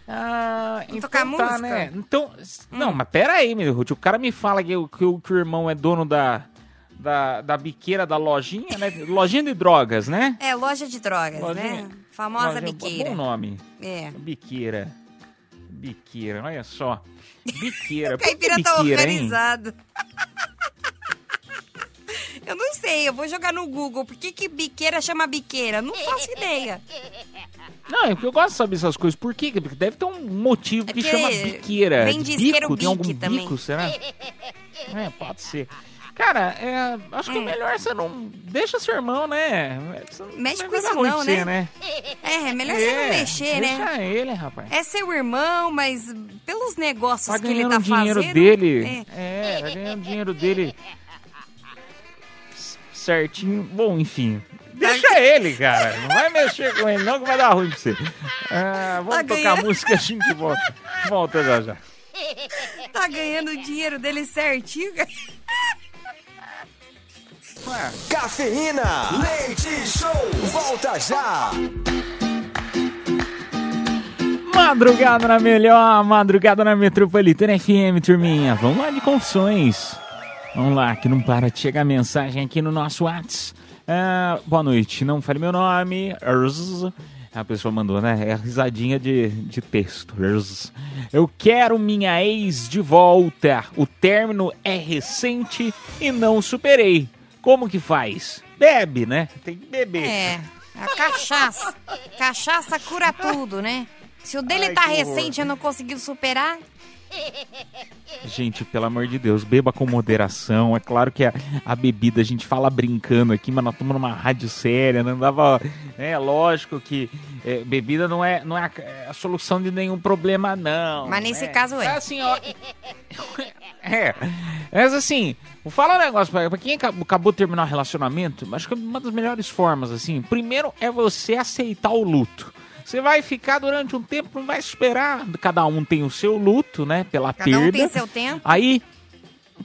Ah, então tocar tá, música? Hum. né? Então, não, mas pera aí, meu Ruth, o cara me fala que, o- que, o- que o irmão é dono da, da, da biqueira da lojinha, né? Lojinha de drogas, né? É, loja de drogas, Lojinha- né? Famosa Lojinha- biqueira. Bom nome. É. Biqueira. Biqueira, olha só. Biqueira. O que caipira tá biqueira, hein? organizado. Eu não sei, eu vou jogar no Google. Por que, que biqueira chama biqueira? Não faço ideia. Não, é porque eu gosto de saber essas coisas. Por quê? Porque deve ter um motivo que porque chama biqueira. vem de bico, tem algum também. bico, será? É, pode ser. Cara, é, acho que é melhor você não... Deixa seu irmão, né? Você Mexe com isso não, pra você, né? É, é melhor você não É, mexer, né? Deixa ele, rapaz. É seu irmão, mas pelos negócios Tá que ele tá o dinheiro fazendo... dele. É. É, tá ganhando o dinheiro dele certinho. Bom, enfim. Deixa ele, cara. Não vai mexer com ele, não, que vai dar ruim pra você. Ah, vamos Tá tocar ganhando. música, a gente volta. Volta já já. Tá ganhando o dinheiro dele certinho. Cafeína, leite show, volta já. Madrugada na melhor, madrugada na Metropolitana FM, turminha. Vamos lá de confissões. Vamos lá, que não para de chegar mensagem aqui no nosso Whats. Ah, boa noite, não fale meu nome. A pessoa mandou, né? É a risadinha de, de texto. Eu quero minha ex de volta. O término é recente e não superei. Como que faz? Bebe, né? Tem que beber. É, a cachaça. Cachaça cura tudo, né? Se o dele Ai, tá horror. recente e não conseguiu superar, Gente, pelo amor de Deus, beba com moderação. É claro que a, a bebida a gente fala brincando aqui, mas nós estamos numa rádio séria, não dava. É lógico que é, bebida não é, não é a, é a solução de nenhum problema, não. Mas nesse né? caso é. Assim, ó. É. Mas assim, vou falar um negócio pra, pra quem acabou, acabou de terminar o relacionamento, acho que uma das melhores formas, assim, primeiro é você aceitar o luto. Você vai ficar durante um tempo, não vai esperar. Cada um tem o seu luto, né? Pela cada perda. um tem seu tempo. Aí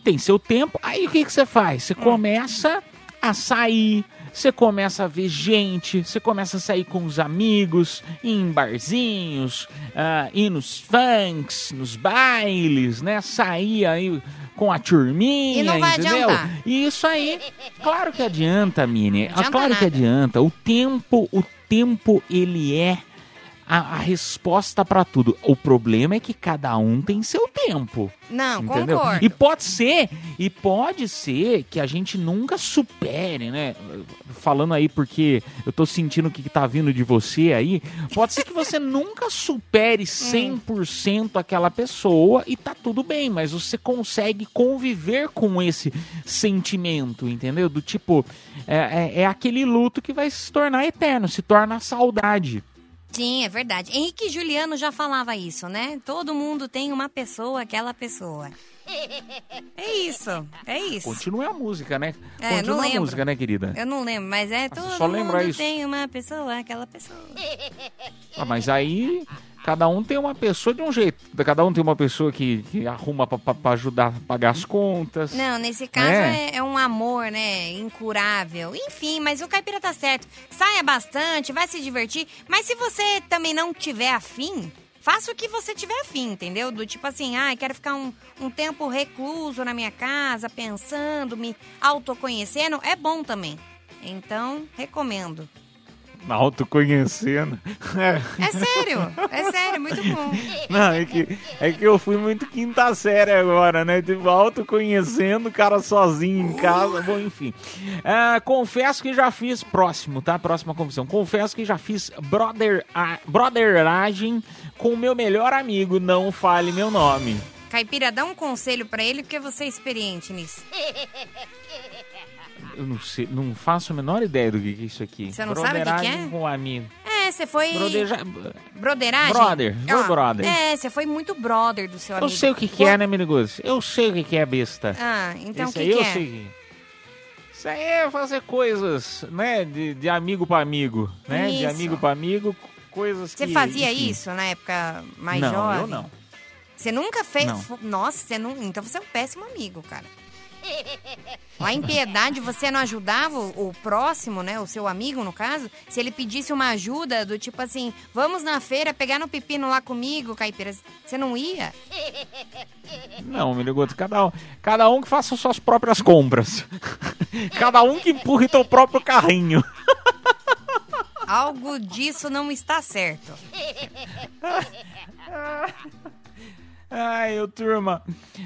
tem seu tempo. Aí o que, que você faz? Você começa a sair. Você começa a ver gente, você começa a sair com os amigos, ir em barzinhos, ah, ir nos funks, nos bailes, né? Sair aí com a turminha, E não vai entendeu? adiantar. E isso aí, claro que adianta, Mini. Ah, claro que nada. adianta. O tempo, o tempo, ele é a, a resposta pra tudo. O problema é que cada um tem seu tempo. Não, Entendeu? concordo. E pode ser, e pode ser que a gente nunca supere, né? Falando aí porque eu tô sentindo o que que tá vindo de você aí, pode ser que você nunca supere 100% aquela pessoa e tá tudo bem, mas você consegue conviver com esse sentimento, entendeu? Do tipo, é, é, é aquele luto que vai se tornar eterno, se torna saudade. Sim, é verdade. Henrique Juliano já falava isso, né? Todo mundo tem uma pessoa, aquela pessoa. É isso, é isso. Continua a música, né? É, Continua não a lembro. música, né, querida? Eu não lembro, mas é todo só mundo isso. tem uma pessoa, aquela pessoa. Ah, mas aí cada um tem uma pessoa de um jeito. Cada um tem uma pessoa que, que arruma pra ajudar a pagar as contas. Não, nesse caso É. é, é um amor, né? Incurável. Enfim, mas o caipira tá certo. Saia bastante, vai se divertir. Mas se você também não tiver afim, faça o que você tiver afim, entendeu? Do tipo assim, ah, quero ficar um, um tempo recluso na minha casa, pensando, me autoconhecendo. É bom também. Então, recomendo. Autoconhecendo. É sério, é sério, muito bom. Não, é que, é que eu fui muito quinta série agora, né? Tipo, autoconhecendo o cara sozinho em casa. Bom, enfim. Ah, confesso que já fiz. Próximo, tá? Próxima confissão. Confesso que já fiz brother, a, brotheragem com o meu melhor amigo. Não fale meu nome. Caipira, dá um conselho pra ele, porque você é experiente nisso. Eu não sei, não faço a menor ideia do que é isso aqui. Você não sabe o que que é? Brotheragem com amigo. É, você foi. Brodeja... Broderagem? Brother, Ó, brother. É, você foi muito brother do seu Eu amigo. sei o que, que é, né, Menigoso? Eu sei o que, que é besta. Ah, então o que, aí que eu é? sei. Isso aí é fazer coisas, né? De, de amigo pra amigo, né? De Isso. amigo pra amigo, coisas Você que... fazia enfim. isso na época mais não, jovem? eu não. Você nunca fez? Não. Nossa, você não. Então você é um péssimo amigo, cara. Lá em Piedade, você não ajudava o, próximo, né? O seu amigo, no caso, se ele pedisse uma ajuda do tipo assim, vamos na feira pegar no pepino lá comigo, Caipira. Você não ia? Não, Menigoso, cada um, cada um que faça suas próprias compras. cada um que empurre seu próprio carrinho. Algo disso não está certo. Ai, ô turma.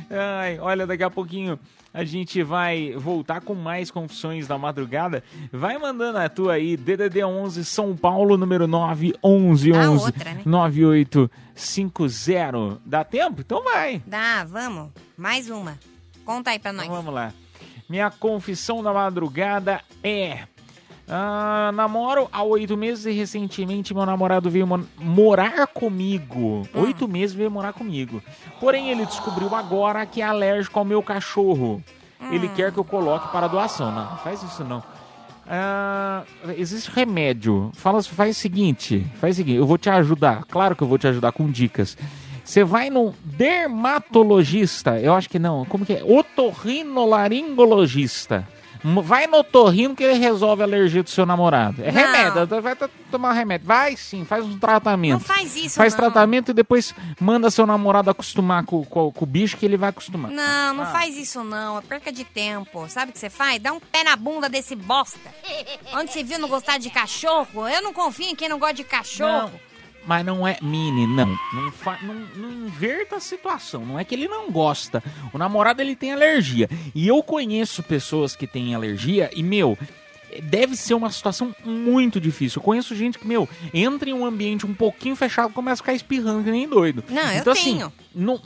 Ai, olha, daqui a pouquinho a gente vai voltar com mais confissões da madrugada. Vai mandando a tua aí, DDD 11 São Paulo, número 911 A 11 outra, né? 9850. Dá tempo? Então vai. Dá, vamos. Mais uma. Conta aí pra nós. Então vamos lá. Minha confissão da madrugada é. Ah, namoro há oito meses e recentemente meu namorado veio mo- morar comigo. Oito meses veio morar comigo. Porém, ele descobriu agora que é alérgico ao meu cachorro. Ele quer que eu coloque para doação. Não, não faz isso não. Ah, existe remédio. Fala, faz o seguinte, faz o seguinte, eu vou te ajudar. Claro que eu vou te ajudar com dicas. Você vai num dermatologista, eu acho que não, como que é? Otorrinolaringologista. Vai no otorrino que ele resolve a alergia do seu namorado. É Não. remédio, vai tomar remédio. Vai sim, faz um tratamento. Não faz isso, Faz não. tratamento e depois manda seu namorado acostumar com, com- com o bicho que ele vai acostumar. Não, não Ah. faz isso não, é perca de tempo. Sabe o que você faz? Dá um pé na bunda desse bosta. Onde você viu não gostar de cachorro? Eu não confio em quem não gosta de cachorro. Mas não é mini, não. Não, fa- não, não inverta a situação. Não é que ele não gosta. O namorado ele tem alergia. E eu conheço pessoas que têm alergia e, meu, deve ser uma situação muito difícil. Eu conheço gente que, meu, entra em um ambiente um pouquinho fechado e começa a ficar espirrando que nem doido. Não, eu então, assim, tenho. Não,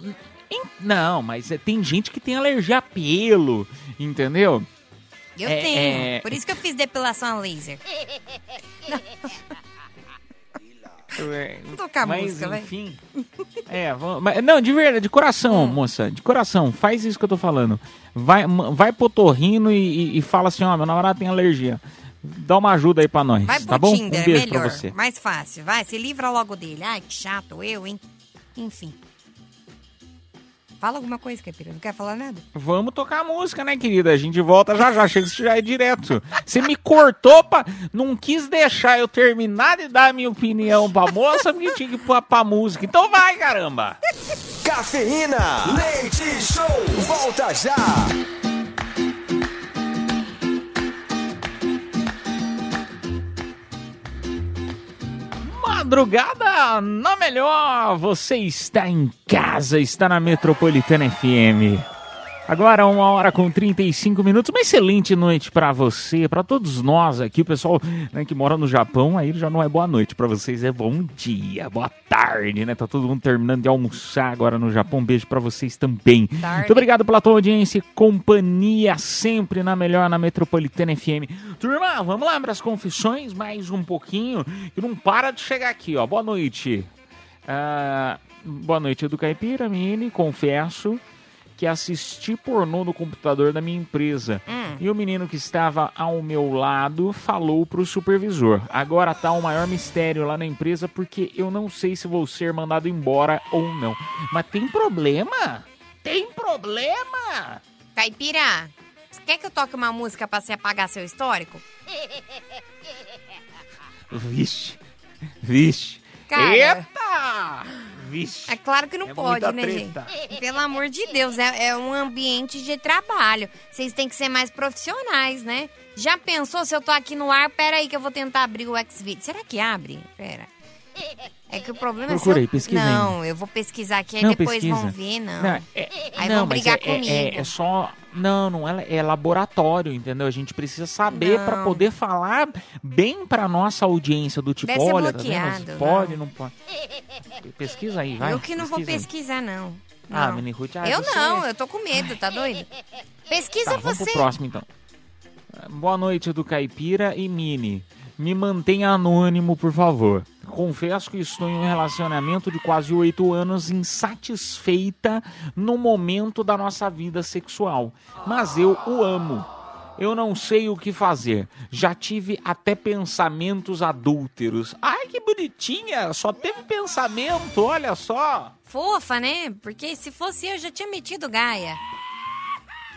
não, mas é- tem gente que tem alergia a pelo, entendeu? Eu É, tenho. é. Por isso que eu fiz depilação a laser. Vamos tocar mas, música, vai. enfim. É, vamos, mas, não, de verdade, de coração, moça, de coração, faz isso que eu tô falando. Vai, vai pro torrino e, e- fala assim, ó, meu namorado tem alergia. Dá uma ajuda aí pra nós, Vai pro tá bom? Tinder, um beijo melhor. pra você. Mais fácil. Vai, se livra logo dele. Ai, que chato, eu, hein? Enfim. Fala alguma coisa, Caipira. Não quer falar nada? Vamos tocar a música, né, querida? A gente volta já já, chega isso já é direto. Você me cortou, pra, não quis deixar eu terminar de dar a minha opinião pra moça, porque tinha que ir pra, pra música. Então vai, caramba! Cafeína, leite show, volta já. Madrugada na melhor. Você está em casa, está na Metropolitana FM. Agora, uma hora com 35 minutos. Uma excelente noite para você, para todos nós aqui. O pessoal né, que mora no Japão, aí já não é boa noite para vocês, é bom dia, boa tarde, né? Tá todo mundo terminando de almoçar agora no Japão. Um beijo para vocês também. Tarde. Muito obrigado pela tua audiência e companhia, sempre na melhor, na Metropolitana FM. Turma, vamos lá para as confissões, mais um pouquinho, que não para de chegar aqui, ó. Boa noite. Ah, boa noite, Edu Caipira, Mini, confesso que assisti pornô no computador da minha empresa. E o menino que estava ao meu lado falou pro supervisor. Agora tá o maior mistério lá na empresa porque eu não sei se vou ser mandado embora ou não. Mas tem problema? Tem problema? Caipira, quer que eu toque uma música pra você apagar seu histórico? Vixe. Vixe. Cara. Eita! Vixe. É claro que não É pode, né, treta. gente? Pelo amor de Deus, é, é um ambiente de trabalho. Vocês têm que ser mais profissionais, né? Já pensou se eu tô aqui no ar? Pera aí que eu vou tentar abrir o Xvideo. Será que abre? Pera. É que o problema Procurei, é se eu... pesquisa Não, eu vou pesquisar aqui, aí Não, depois pesquisa. vão ver, não. Não, é- aí não, vão brigar é, é- comigo. É, é só. Não, não é, é laboratório, entendeu? A gente precisa saber Não. pra poder falar bem pra nossa audiência do tipo, Deve ser olha, tá vendo? Pode, não pode. Pesquisa aí, vai. eu que não vou pesquisa aí. pesquisar, não. Ah, Não. Mini Ruth, ah, eu você- não, eu tô com medo, tá doido? Pesquisa Tá, vamos você. pro próximo então. Boa noite do Caipira e Mini. Me mantenha anônimo, por favor. Confesso que estou em um relacionamento de quase oito anos insatisfeita no momento da nossa vida sexual. Mas eu o amo. Eu não sei o que fazer. Já tive até pensamentos adúlteros. Ai, que bonitinha! Só teve pensamento, olha só. Fofa, né? Porque se fosse eu, já tinha metido Gaia.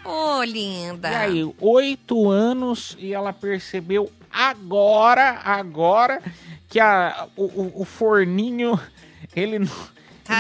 Ô, linda. E aí, oito anos e ela percebeu agora, agora, que a, o, o- o forninho, ele não,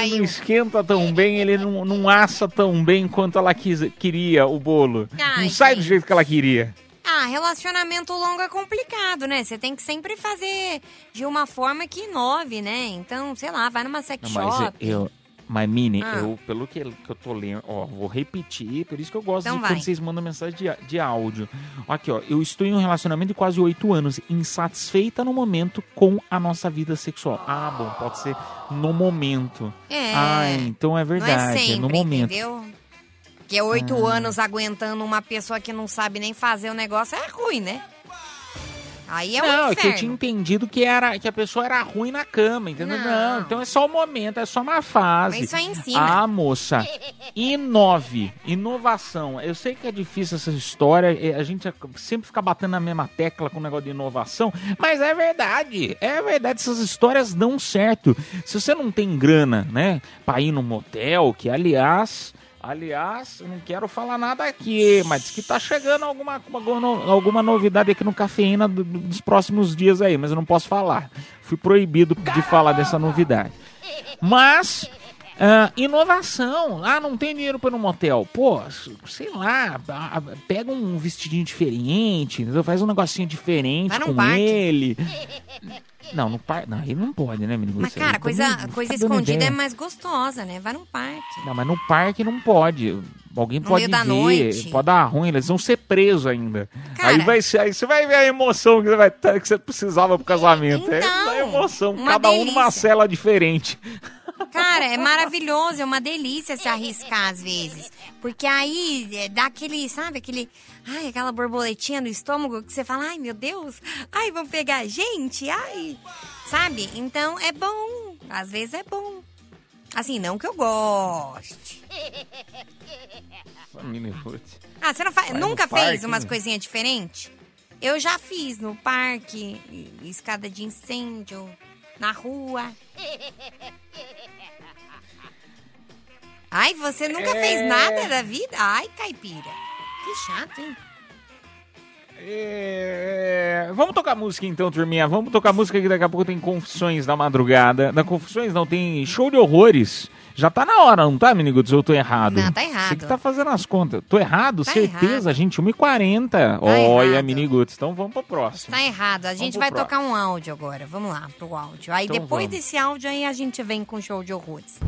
ele não esquenta tão bem, ele não, não assa tão bem quanto ela quis, queria o bolo. Ai, não sai do jeito que ela queria. Ah, relacionamento longo é complicado, né? Você tem que sempre fazer de uma forma que inove, né? Então, sei lá, vai numa sex Não, mas shop. eu... Mas, Mini, Ah. eu, pelo que, que eu tô lendo, ó, vou repetir, por isso que eu gosto Então de vai. quando vocês mandam mensagem de, de áudio. Aqui, ó, eu estou em um relacionamento de quase oito anos, insatisfeita no momento com a nossa vida sexual. Ah, bom, pode ser no momento. É. Ah, então é verdade, não é sempre, no momento. entendeu? Porque oito Ah. anos aguentando uma pessoa que não sabe nem fazer o negócio é ruim, né? Aí é um não, é que eu tinha entendido que, era, que a pessoa era ruim na cama, entendeu? Não, então é só o momento, é só uma fase. Mas isso aí em cima. Ah, moça, inove, inovação. Eu sei que é difícil essa história, a gente sempre fica batendo na mesma tecla com o negócio de inovação, mas é verdade, é verdade, essas histórias dão certo. Se você não tem grana, né, pra ir no motel, que aliás... Aliás, eu não quero falar nada aqui, mas diz que tá chegando alguma, alguma, novidade aqui no Cafeína do- do- dos próximos dias aí, mas eu não posso falar. Fui proibido de falar dessa novidade. Mas, ah, inovação. Ah, não tem dinheiro para ir no motel. Pô, sei lá, pega um vestidinho diferente, entendeu? faz um negocinho diferente Vai com parque. ele. Não, no parque. Não, aí não pode, né, menino? Mas, cara, tá coisa, dando- coisa tá escondida ideia. é mais gostosa, né? Vai num parque. Não, mas no parque não pode. Alguém No pode meio da ver, noite. pode dar ruim, eles vão ser presos ainda. Cara- aí, vai ser, aí você vai ver a emoção que você, vai ter, que você precisava pro casamento. é uma emoção, Então, uma cada um numa delícia. cela diferente. Cara, é maravilhoso, é uma delícia se arriscar às vezes. Porque aí é, dá aquele, sabe, aquele. Ai, aquela borboletinha no estômago que você fala, ai meu Deus, ai, vão pegar a gente, ai. Sabe? Então é bom. Às vezes é bom. Assim, não que eu goste. Ah, você não faz, Vai nunca fez parque, umas né? coisinhas diferentes? Eu já fiz no parque, escada de incêndio, na rua. Ai, você nunca É. fez nada da vida? Ai, caipira. Que chato, hein? É, Vamos tocar música então, turminha. Vamos tocar música que daqui a pouco tem Confissões da Madrugada. Da Confissões não, tem show de horrores. Já tá na hora, não tá, Miniguts? Ou eu tô errado? Não, tá errado. Você que tá fazendo as contas. Tô errado? Tá Certeza, errado. gente. 1h40. Olha, Miniguts. Então vamos pro próximo. Tá errado. A gente vai próximo. tocar um áudio agora. Vamos lá, pro áudio. Aí Então depois vamos. desse áudio aí a gente vem com o show de horrores.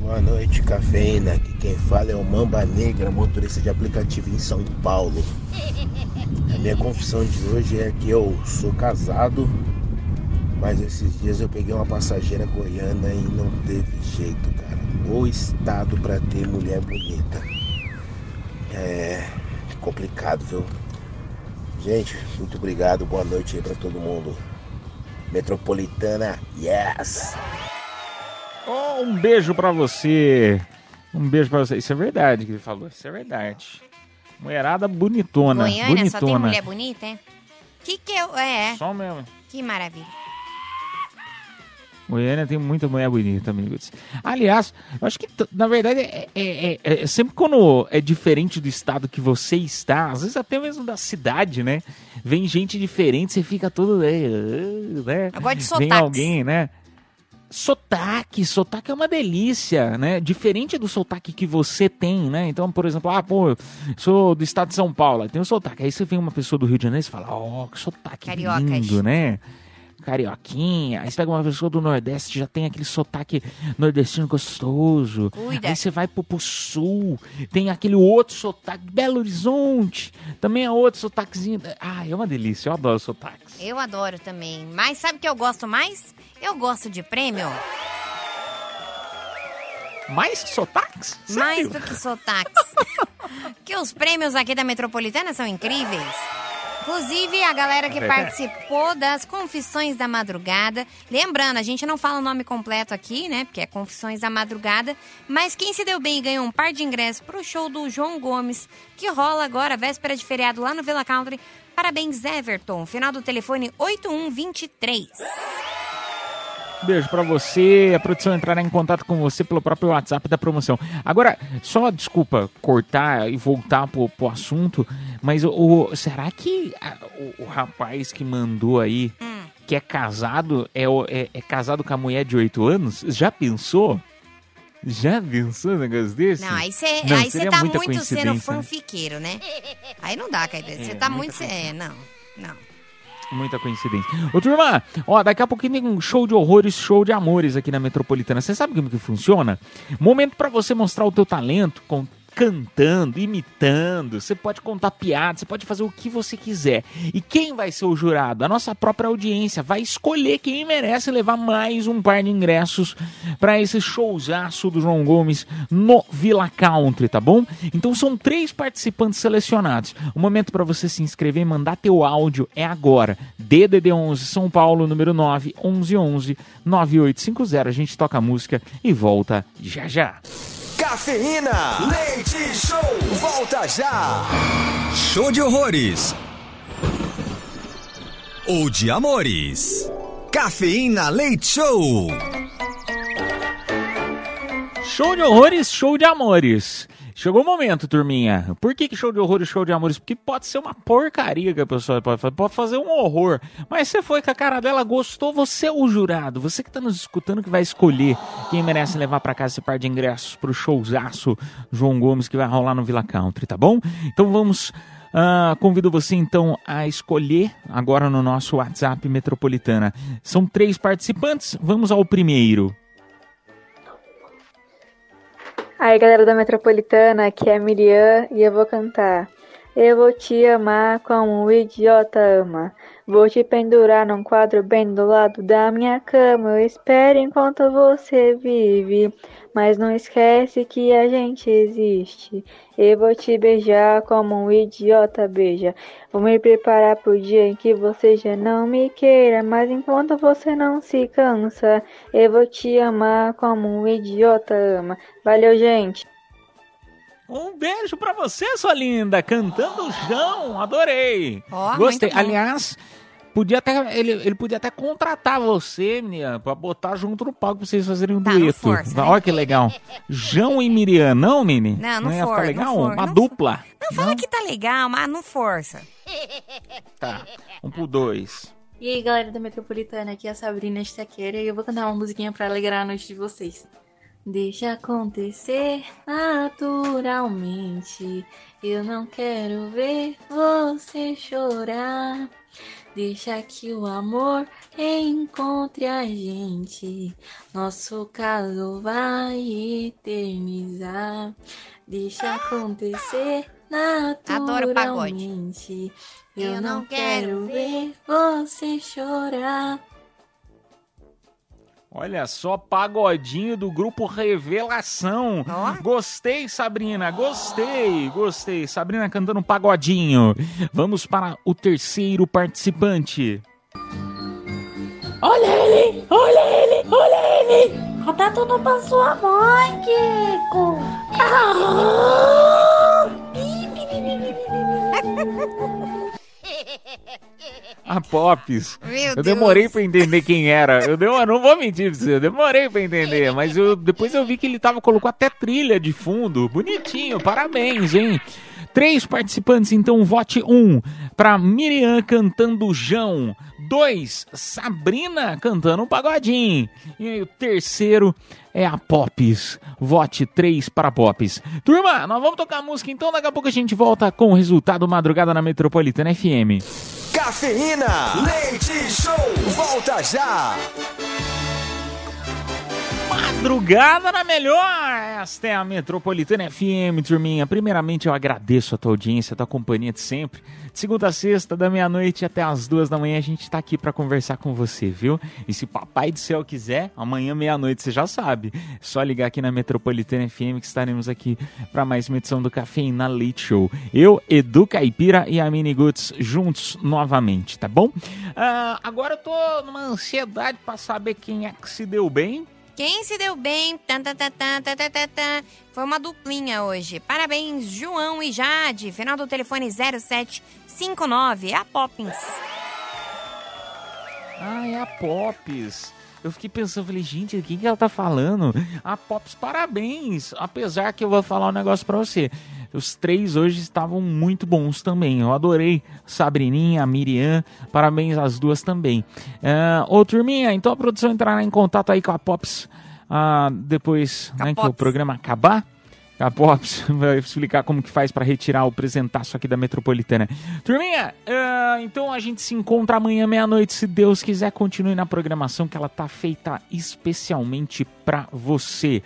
Boa noite, cafeína. Aqui quem fala é o Mamba Negra, motorista de aplicativo em São Paulo. A minha confissão de hoje é que eu sou casado, mas esses dias eu peguei uma passageira goiana e não teve jeito, cara. O estado pra ter mulher bonita. É complicado, viu? Gente, muito obrigado. Boa noite aí pra todo mundo. Metropolitana, yes! Oh, um beijo pra você. Um beijo pra você. Isso é verdade que ele falou. Isso é verdade. Mulherada bonitona. Goiânia bonitona. só tem mulher bonita, é? Que que eu... É, é. Só mesmo. Que maravilha. Goiânia tem muita mulher bonita, amigos. Aliás, eu acho que, na verdade, é, é- é- é sempre quando é diferente do estado que você está, às vezes até mesmo da cidade, né? Vem gente diferente, você fica todo. né, né? Eu gosto de Vem sotaques. alguém, né? Sotaque, sotaque é uma delícia, né? Diferente do sotaque que você tem, né? Então, por exemplo, ah, pô, sou do estado de São Paulo, tem o sotaque. Aí você vem uma pessoa do Rio de Janeiro e fala, ó, que sotaque Cariocas. lindo, né? Carioquinha, aí você pega uma pessoa do Nordeste, já tem aquele sotaque nordestino gostoso. Cuida. Aí você vai pro, pro sul, tem aquele outro sotaque, Belo Horizonte, também é outro sotaquezinho. Ah, é uma delícia, eu adoro sotaques. Eu adoro também. Mas sabe o que eu gosto mais? Eu gosto de prêmio. Mais que sotaques? Mais do que sotaques. que os prêmios aqui da Metropolitana são incríveis. Inclusive, a galera que É participou das Confissões da Madrugada. Lembrando, a gente não fala o nome completo aqui, né? Porque é Confissões da Madrugada. Mas quem se deu bem e ganhou um par de ingressos pro show do João Gomes, que rola agora, véspera de feriado lá no Villa Country. Parabéns, Everton. Final do telefone 8123. Beijo pra você, a produção entrará em contato com você pelo próprio WhatsApp da promoção. Agora, só desculpa cortar e voltar pro, pro assunto, mas o, o- será que a- o, o rapaz que mandou aí, que é casado, é, é- é casado com a mulher de 8 anos? Já pensou? Já pensou um negócio desse? Não, aí você tá muita muito sendo né? fanfiqueiro, né? Aí não dá, Caetano. Você É, tá muito. É, não, não. Muita coincidência. Ô, turma, ó, daqui a pouquinho tem um show de horrores, show de amores aqui na Metropolitana. Você sabe como que funciona? Momento pra você mostrar o teu talento com cantando, imitando. Você pode contar piadas, você pode fazer o que você quiser. E quem vai ser o jurado? A nossa própria audiência vai escolher quem merece levar mais um par de ingressos para esse showzaço do João Gomes no Villa Country, tá bom? Então são três participantes selecionados. O momento para você se inscrever e mandar teu áudio é agora. DDD 11 São Paulo, número 9 1111 9850. A gente toca a música e volta já já. Cafeína, leite show, volta já. Show de horrores. Ou de amores. Cafeína Leite Show. Show de horrores, show de amores. Chegou o momento, turminha. Por que, que show de horrores, show de amores? Porque pode ser uma porcaria que a pessoa pode fazer. Pode fazer um horror. Mas você foi com a cara dela, gostou, você é o jurado. Você que tá nos escutando que vai escolher quem merece levar pra casa esse par de ingressos pro showzaço João Gomes que vai rolar no Villa Country, tá bom? Então vamos. ah, convido você então a escolher agora no nosso WhatsApp Metropolitana. São três participantes. Vamos ao primeiro. Aí galera da Metropolitana, aqui é a Miriam e eu vou cantar. Eu vou te amar como um idiota ama. Vou te pendurar num quadro bem do lado da minha cama. Eu espero enquanto você vive. Mas não esquece que a gente existe. Eu vou te beijar como um idiota beija. Vou me preparar pro dia em que você já não me queira. Mas enquanto você não se cansa, eu vou te amar como um idiota ama. Valeu, gente. Um beijo pra você, sua linda, cantando o João, adorei. Ó, Gostei. Aliás, podia até ele, ele podia até contratar você, menina, pra botar junto no palco pra vocês fazerem um Tá, não dueto. força, né? Olha que legal. João e Miriam, não, Mini? Não, não ia for, ficar não legal? for, Uma não dupla. Não fala que tá legal, mas não força. Tá. Um pro dois. E aí, galera da Metropolitana, aqui é a Sabrina Estaqueira e eu vou cantar uma musiquinha pra alegrar a noite de vocês. Deixa acontecer naturalmente. Eu não quero ver você chorar. Deixa que o amor encontre a gente. Nosso caso vai eternizar. Deixa acontecer naturalmente. Eu não quero ver você chorar. Olha só, pagodinho do grupo Revelação. Gostei, Sabrina, gostei, gostei. Sabrina cantando um pagodinho. Vamos para o terceiro participante. Olha ele, olha ele, olha ele. Conta tudo pra sua mãe, Kiko. Ah! A Pops. Meu eu demorei pra entender quem era. Eu, deu, eu não vou mentir pra você, eu demorei pra entender. Mas eu, depois eu vi que ele tava, colocou até trilha de fundo. Bonitinho, parabéns, hein? Três participantes, então vote um pra Miriam cantando Jão. Dois, Sabrina cantando um pagodinho. E o terceiro é a Pops. Vote três para Pops. Turma, nós vamos tocar música então. Daqui a pouco a gente volta com o resultado Madrugada na Metropolitana FM. Cafeína, leite show, volta já. Madrugada na melhor! Esta é a Metropolitana FM, turminha. Primeiramente, eu agradeço a tua audiência, a tua companhia de sempre. De segunda a sexta, da meia-noite até as duas da manhã, a gente tá aqui para conversar com você, viu? E se papai do céu quiser, amanhã meia-noite, você já sabe. É só ligar aqui na Metropolitana FM que estaremos aqui para mais uma edição do Cafeína Leite Show. Eu, Edu Caipira e a Mini Goods juntos novamente, tá bom? Ah, agora eu tô numa ansiedade para saber quem é que se deu bem. Quem se deu bem? Tan, tan, tan, tan, tan, tan, tan, foi uma duplinha hoje. Parabéns, João e Jade. Final do telefone 0759. É a Poppins. Ah, é a Pops. Eu fiquei pensando, falei, gente, o que, que ela tá falando? A Pops, parabéns. Apesar que eu vou falar um negócio pra você. Os três hoje estavam muito bons também. Eu adorei Sabrininha, a Miriam. Parabéns às duas também. Uh, ô, turminha, então a produção entrará em contato aí com a Pops ah, depois né, que o programa acabar. A Pops vai explicar como que faz para retirar o presentaço aqui da Metropolitana. Turminha, ah, então a gente se encontra amanhã meia-noite, se Deus quiser. Continue na programação que ela tá feita especialmente para você.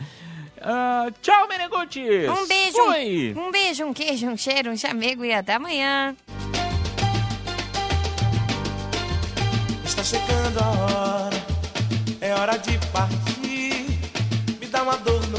Ah, tchau, Menegotes! Um beijo, Fui! um beijo, um queijo, um cheiro, um chamego e até amanhã. Está chegando a hora, é hora de partir. Me dá uma dor no